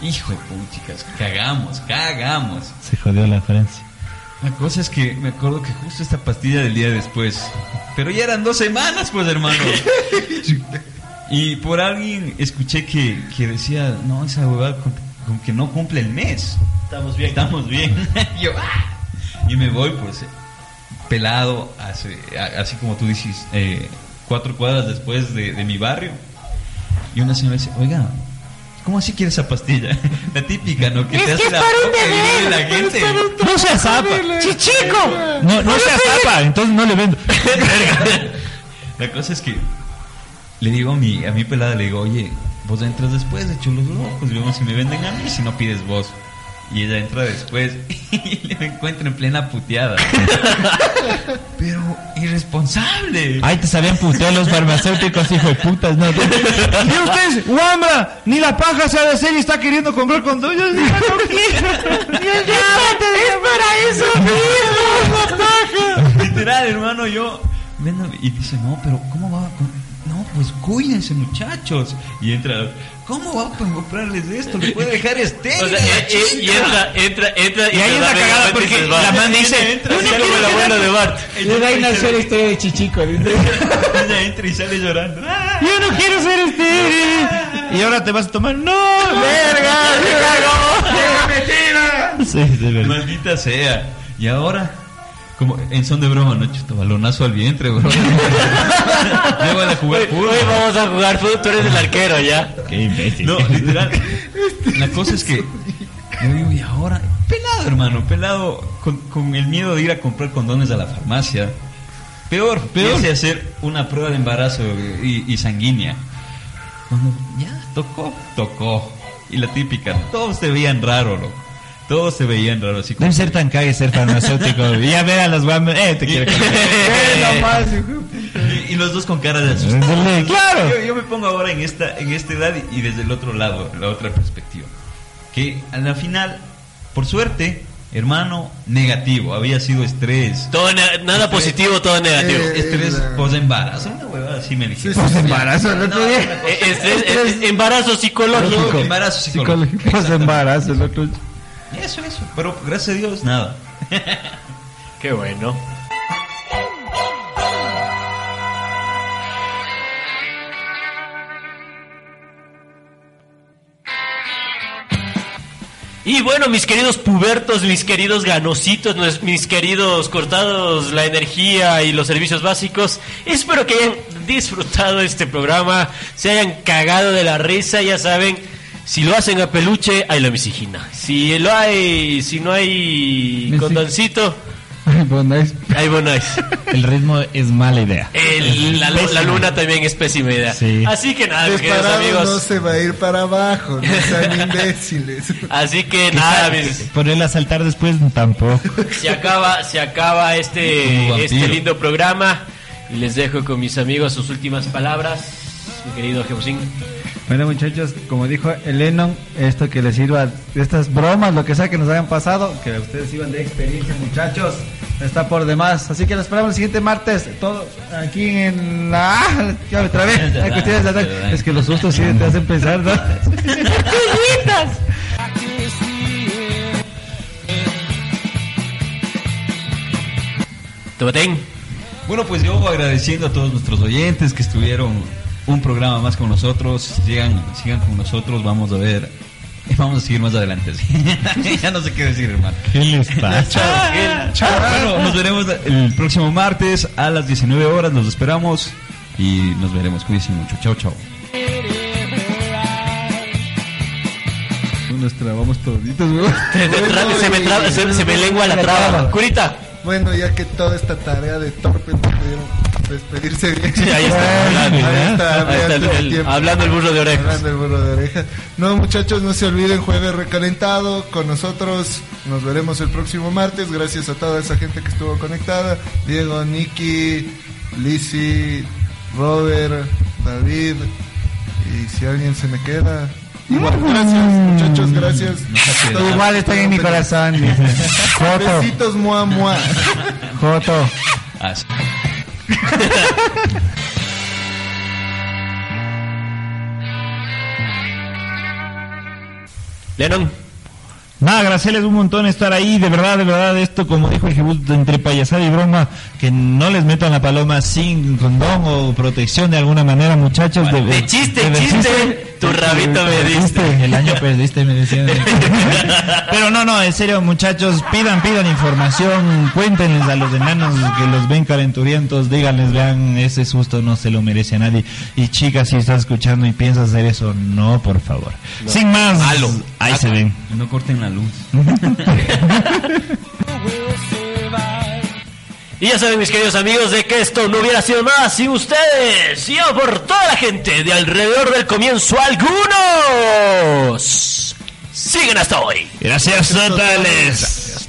hijo de puchicas, cagamos, cagamos. Se jodió la Francia. La cosa es que me acuerdo que justo esta pastilla del día después, pero ya eran dos semanas, pues hermano. Y por alguien escuché que, que decía, no, esa huevada con- como que no cumple el mes. Estamos bien. Estamos bien. Yo, ¡ah! Y me voy, pues, pelado, así, así como tú dices, eh, cuatro cuadras después de, de mi barrio. Y una señora dice, oiga, ¿cómo así quiere esa pastilla? La típica, ¿no? Que Es te que hace es la bebé, la es gente. No sea zapa. ¡Chichico! No, no sea zapa, entonces no le vendo. La cosa es que le digo a mi, a mi pelada, le digo, oye, vos entras después de chulos locos, vemos si me venden a mí, si no pides vos. Y ella entra después y me encuentra en plena puteada. Pero irresponsable. Ahí te sabían putear los farmacéuticos, hijo de putas, no. Y ustedes, Wambra, ni la paja se ha de hacer y está queriendo comprar condones. Yo digo, no quiero. ¡Es para eso mismo, la paja! Literal, hermano, yo. Y dice, no, pero ¿cómo va? Pues cuídense, muchachos. Y entra, ¿cómo va a comprarles esto? Le puede dejar. O sea, eh, y chica". entra, entra, entra. Y ahí es da la cagada porque la man dice, entra, Así entra, como el abuelo de Bart. Y de ahí nació la historia de Chichico. Ella entra y sale llorando. Yo no quiero ser estéril. Y ahora te vas a tomar. ¡No! ¡Verga! Sí, de verdad. Maldita sea. Y ahora, como en son de broma, no chuto balonazo al vientre, bro. A la jugar Hoy, fútbol. hoy vamos a jugar fútbol, tú eres el arquero ya. Qué imbécil. No, literal. La cosa es que yo digo, y ahora, pelado, hermano, pelado, con, con el miedo de ir a comprar condones a la farmacia. Peor, peor de hacer una prueba de embarazo y, y sanguínea. Cuando ya tocó, tocó. Y la típica, todos te veían raro, loco. Todos se veían raro, así como. Debe ser tan cague ser farmacéutico. Y ya ver a las guambas. Eh, te quiero y, y los dos con cara de asustado. Claro. Yo, yo me pongo ahora en esta, en esta edad y, y desde el otro lado, la otra perspectiva. Que a la final, por suerte, hermano, negativo. Había sido estrés. Todo ne- nada positivo, todo negativo. Eh, Estrés la- post-embarazo. Una huevada así me sí, sí. Embarazo el otro día. Eh, estrés- eh, embarazo psicológico. Embarazo psicológico. De embarazo el otro. Eso, eso. Pero gracias a Dios, nada. Qué bueno. Y bueno, mis queridos pubertos, mis queridos ganositos, mis queridos cortados la energía y los servicios básicos, espero que hayan disfrutado este programa, se hayan cagado de la risa, ya saben, si lo hacen a peluche, hay la misigina. Si lo hay, si no hay Misi- condoncito, bonais. hay bonais. El ritmo es mala idea. El- la, la luna también es pésima idea. Sí. Así que nada, mis queridos amigos. no se va a ir para abajo, no sean imbéciles. Así que nada, mis- Ponerla a saltar después tampoco. se acaba, se acaba este, este lindo programa y les dejo con mis amigos sus últimas palabras. Mi querido Jebusín. Bueno, muchachos, como dijo el Lennon, esto que les sirva de estas bromas, lo que sea que nos hayan pasado, que ustedes iban de experiencia, muchachos, está por demás. Así que los esperamos el siguiente martes, todo aquí en la. Ya me trabé. Es que los sustos sí te hacen pensar, ¿no? Bueno, pues yo agradeciendo a todos nuestros oyentes que estuvieron un programa más con nosotros. Sigan, sigan con nosotros, vamos a ver. Vamos a seguir más adelante. sí. ya no sé qué decir, hermano. ¿Qué les pasa? Bueno, nos veremos el próximo martes a las 19 horas. Los esperamos y nos veremos. Cuídense mucho. Chao, chao. Nos trabamos toditos, güey. Se me, tra- se me tra- se- se me lengua la traba. Curita. Bueno, ya que toda esta tarea de torpe no pudieron despedirse bien. Sí, ahí está, hablando, Ahí está, Ahí está el- todo el- tiempo. hablando el burro de orejas. Hablando el burro de orejas. No, muchachos, no se olviden, jueves recalentado con nosotros. Nos veremos el próximo martes. Gracias a toda esa gente que estuvo conectada. Diego, Nicky, Lizzy, Robert, David. Y si alguien se me queda. Igual, gracias, muchachos, gracias. Igual están en mi corazón. Joto, Besitos, mua, mua. Joto. Lennon. Nada, agradecerles un montón estar ahí, de verdad, de verdad, esto como dijo el Jebut, entre payasada y broma, que no les metan la paloma sin condón o protección de alguna manera, muchachos. de, de chiste, de- de chiste, tu rabito me diste. El año perdiste, me decían. Pero no, no, en serio, muchachos, pidan, pidan información, cuéntenles a los enanos que los ven calenturientos, díganles, vean, ese susto no se lo merece a nadie. Y chicas, si estás escuchando y piensas hacer eso, no, por favor. Sin más, ahí se ven. No corten la luz. Y ya saben, mis queridos amigos, de que esto no hubiera sido nada sin ustedes. Y yo por toda la gente de alrededor del comienzo, algunos siguen hasta hoy. Gracias totales.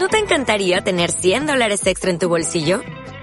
¿No te encantaría tener 100 dólares extra en tu bolsillo?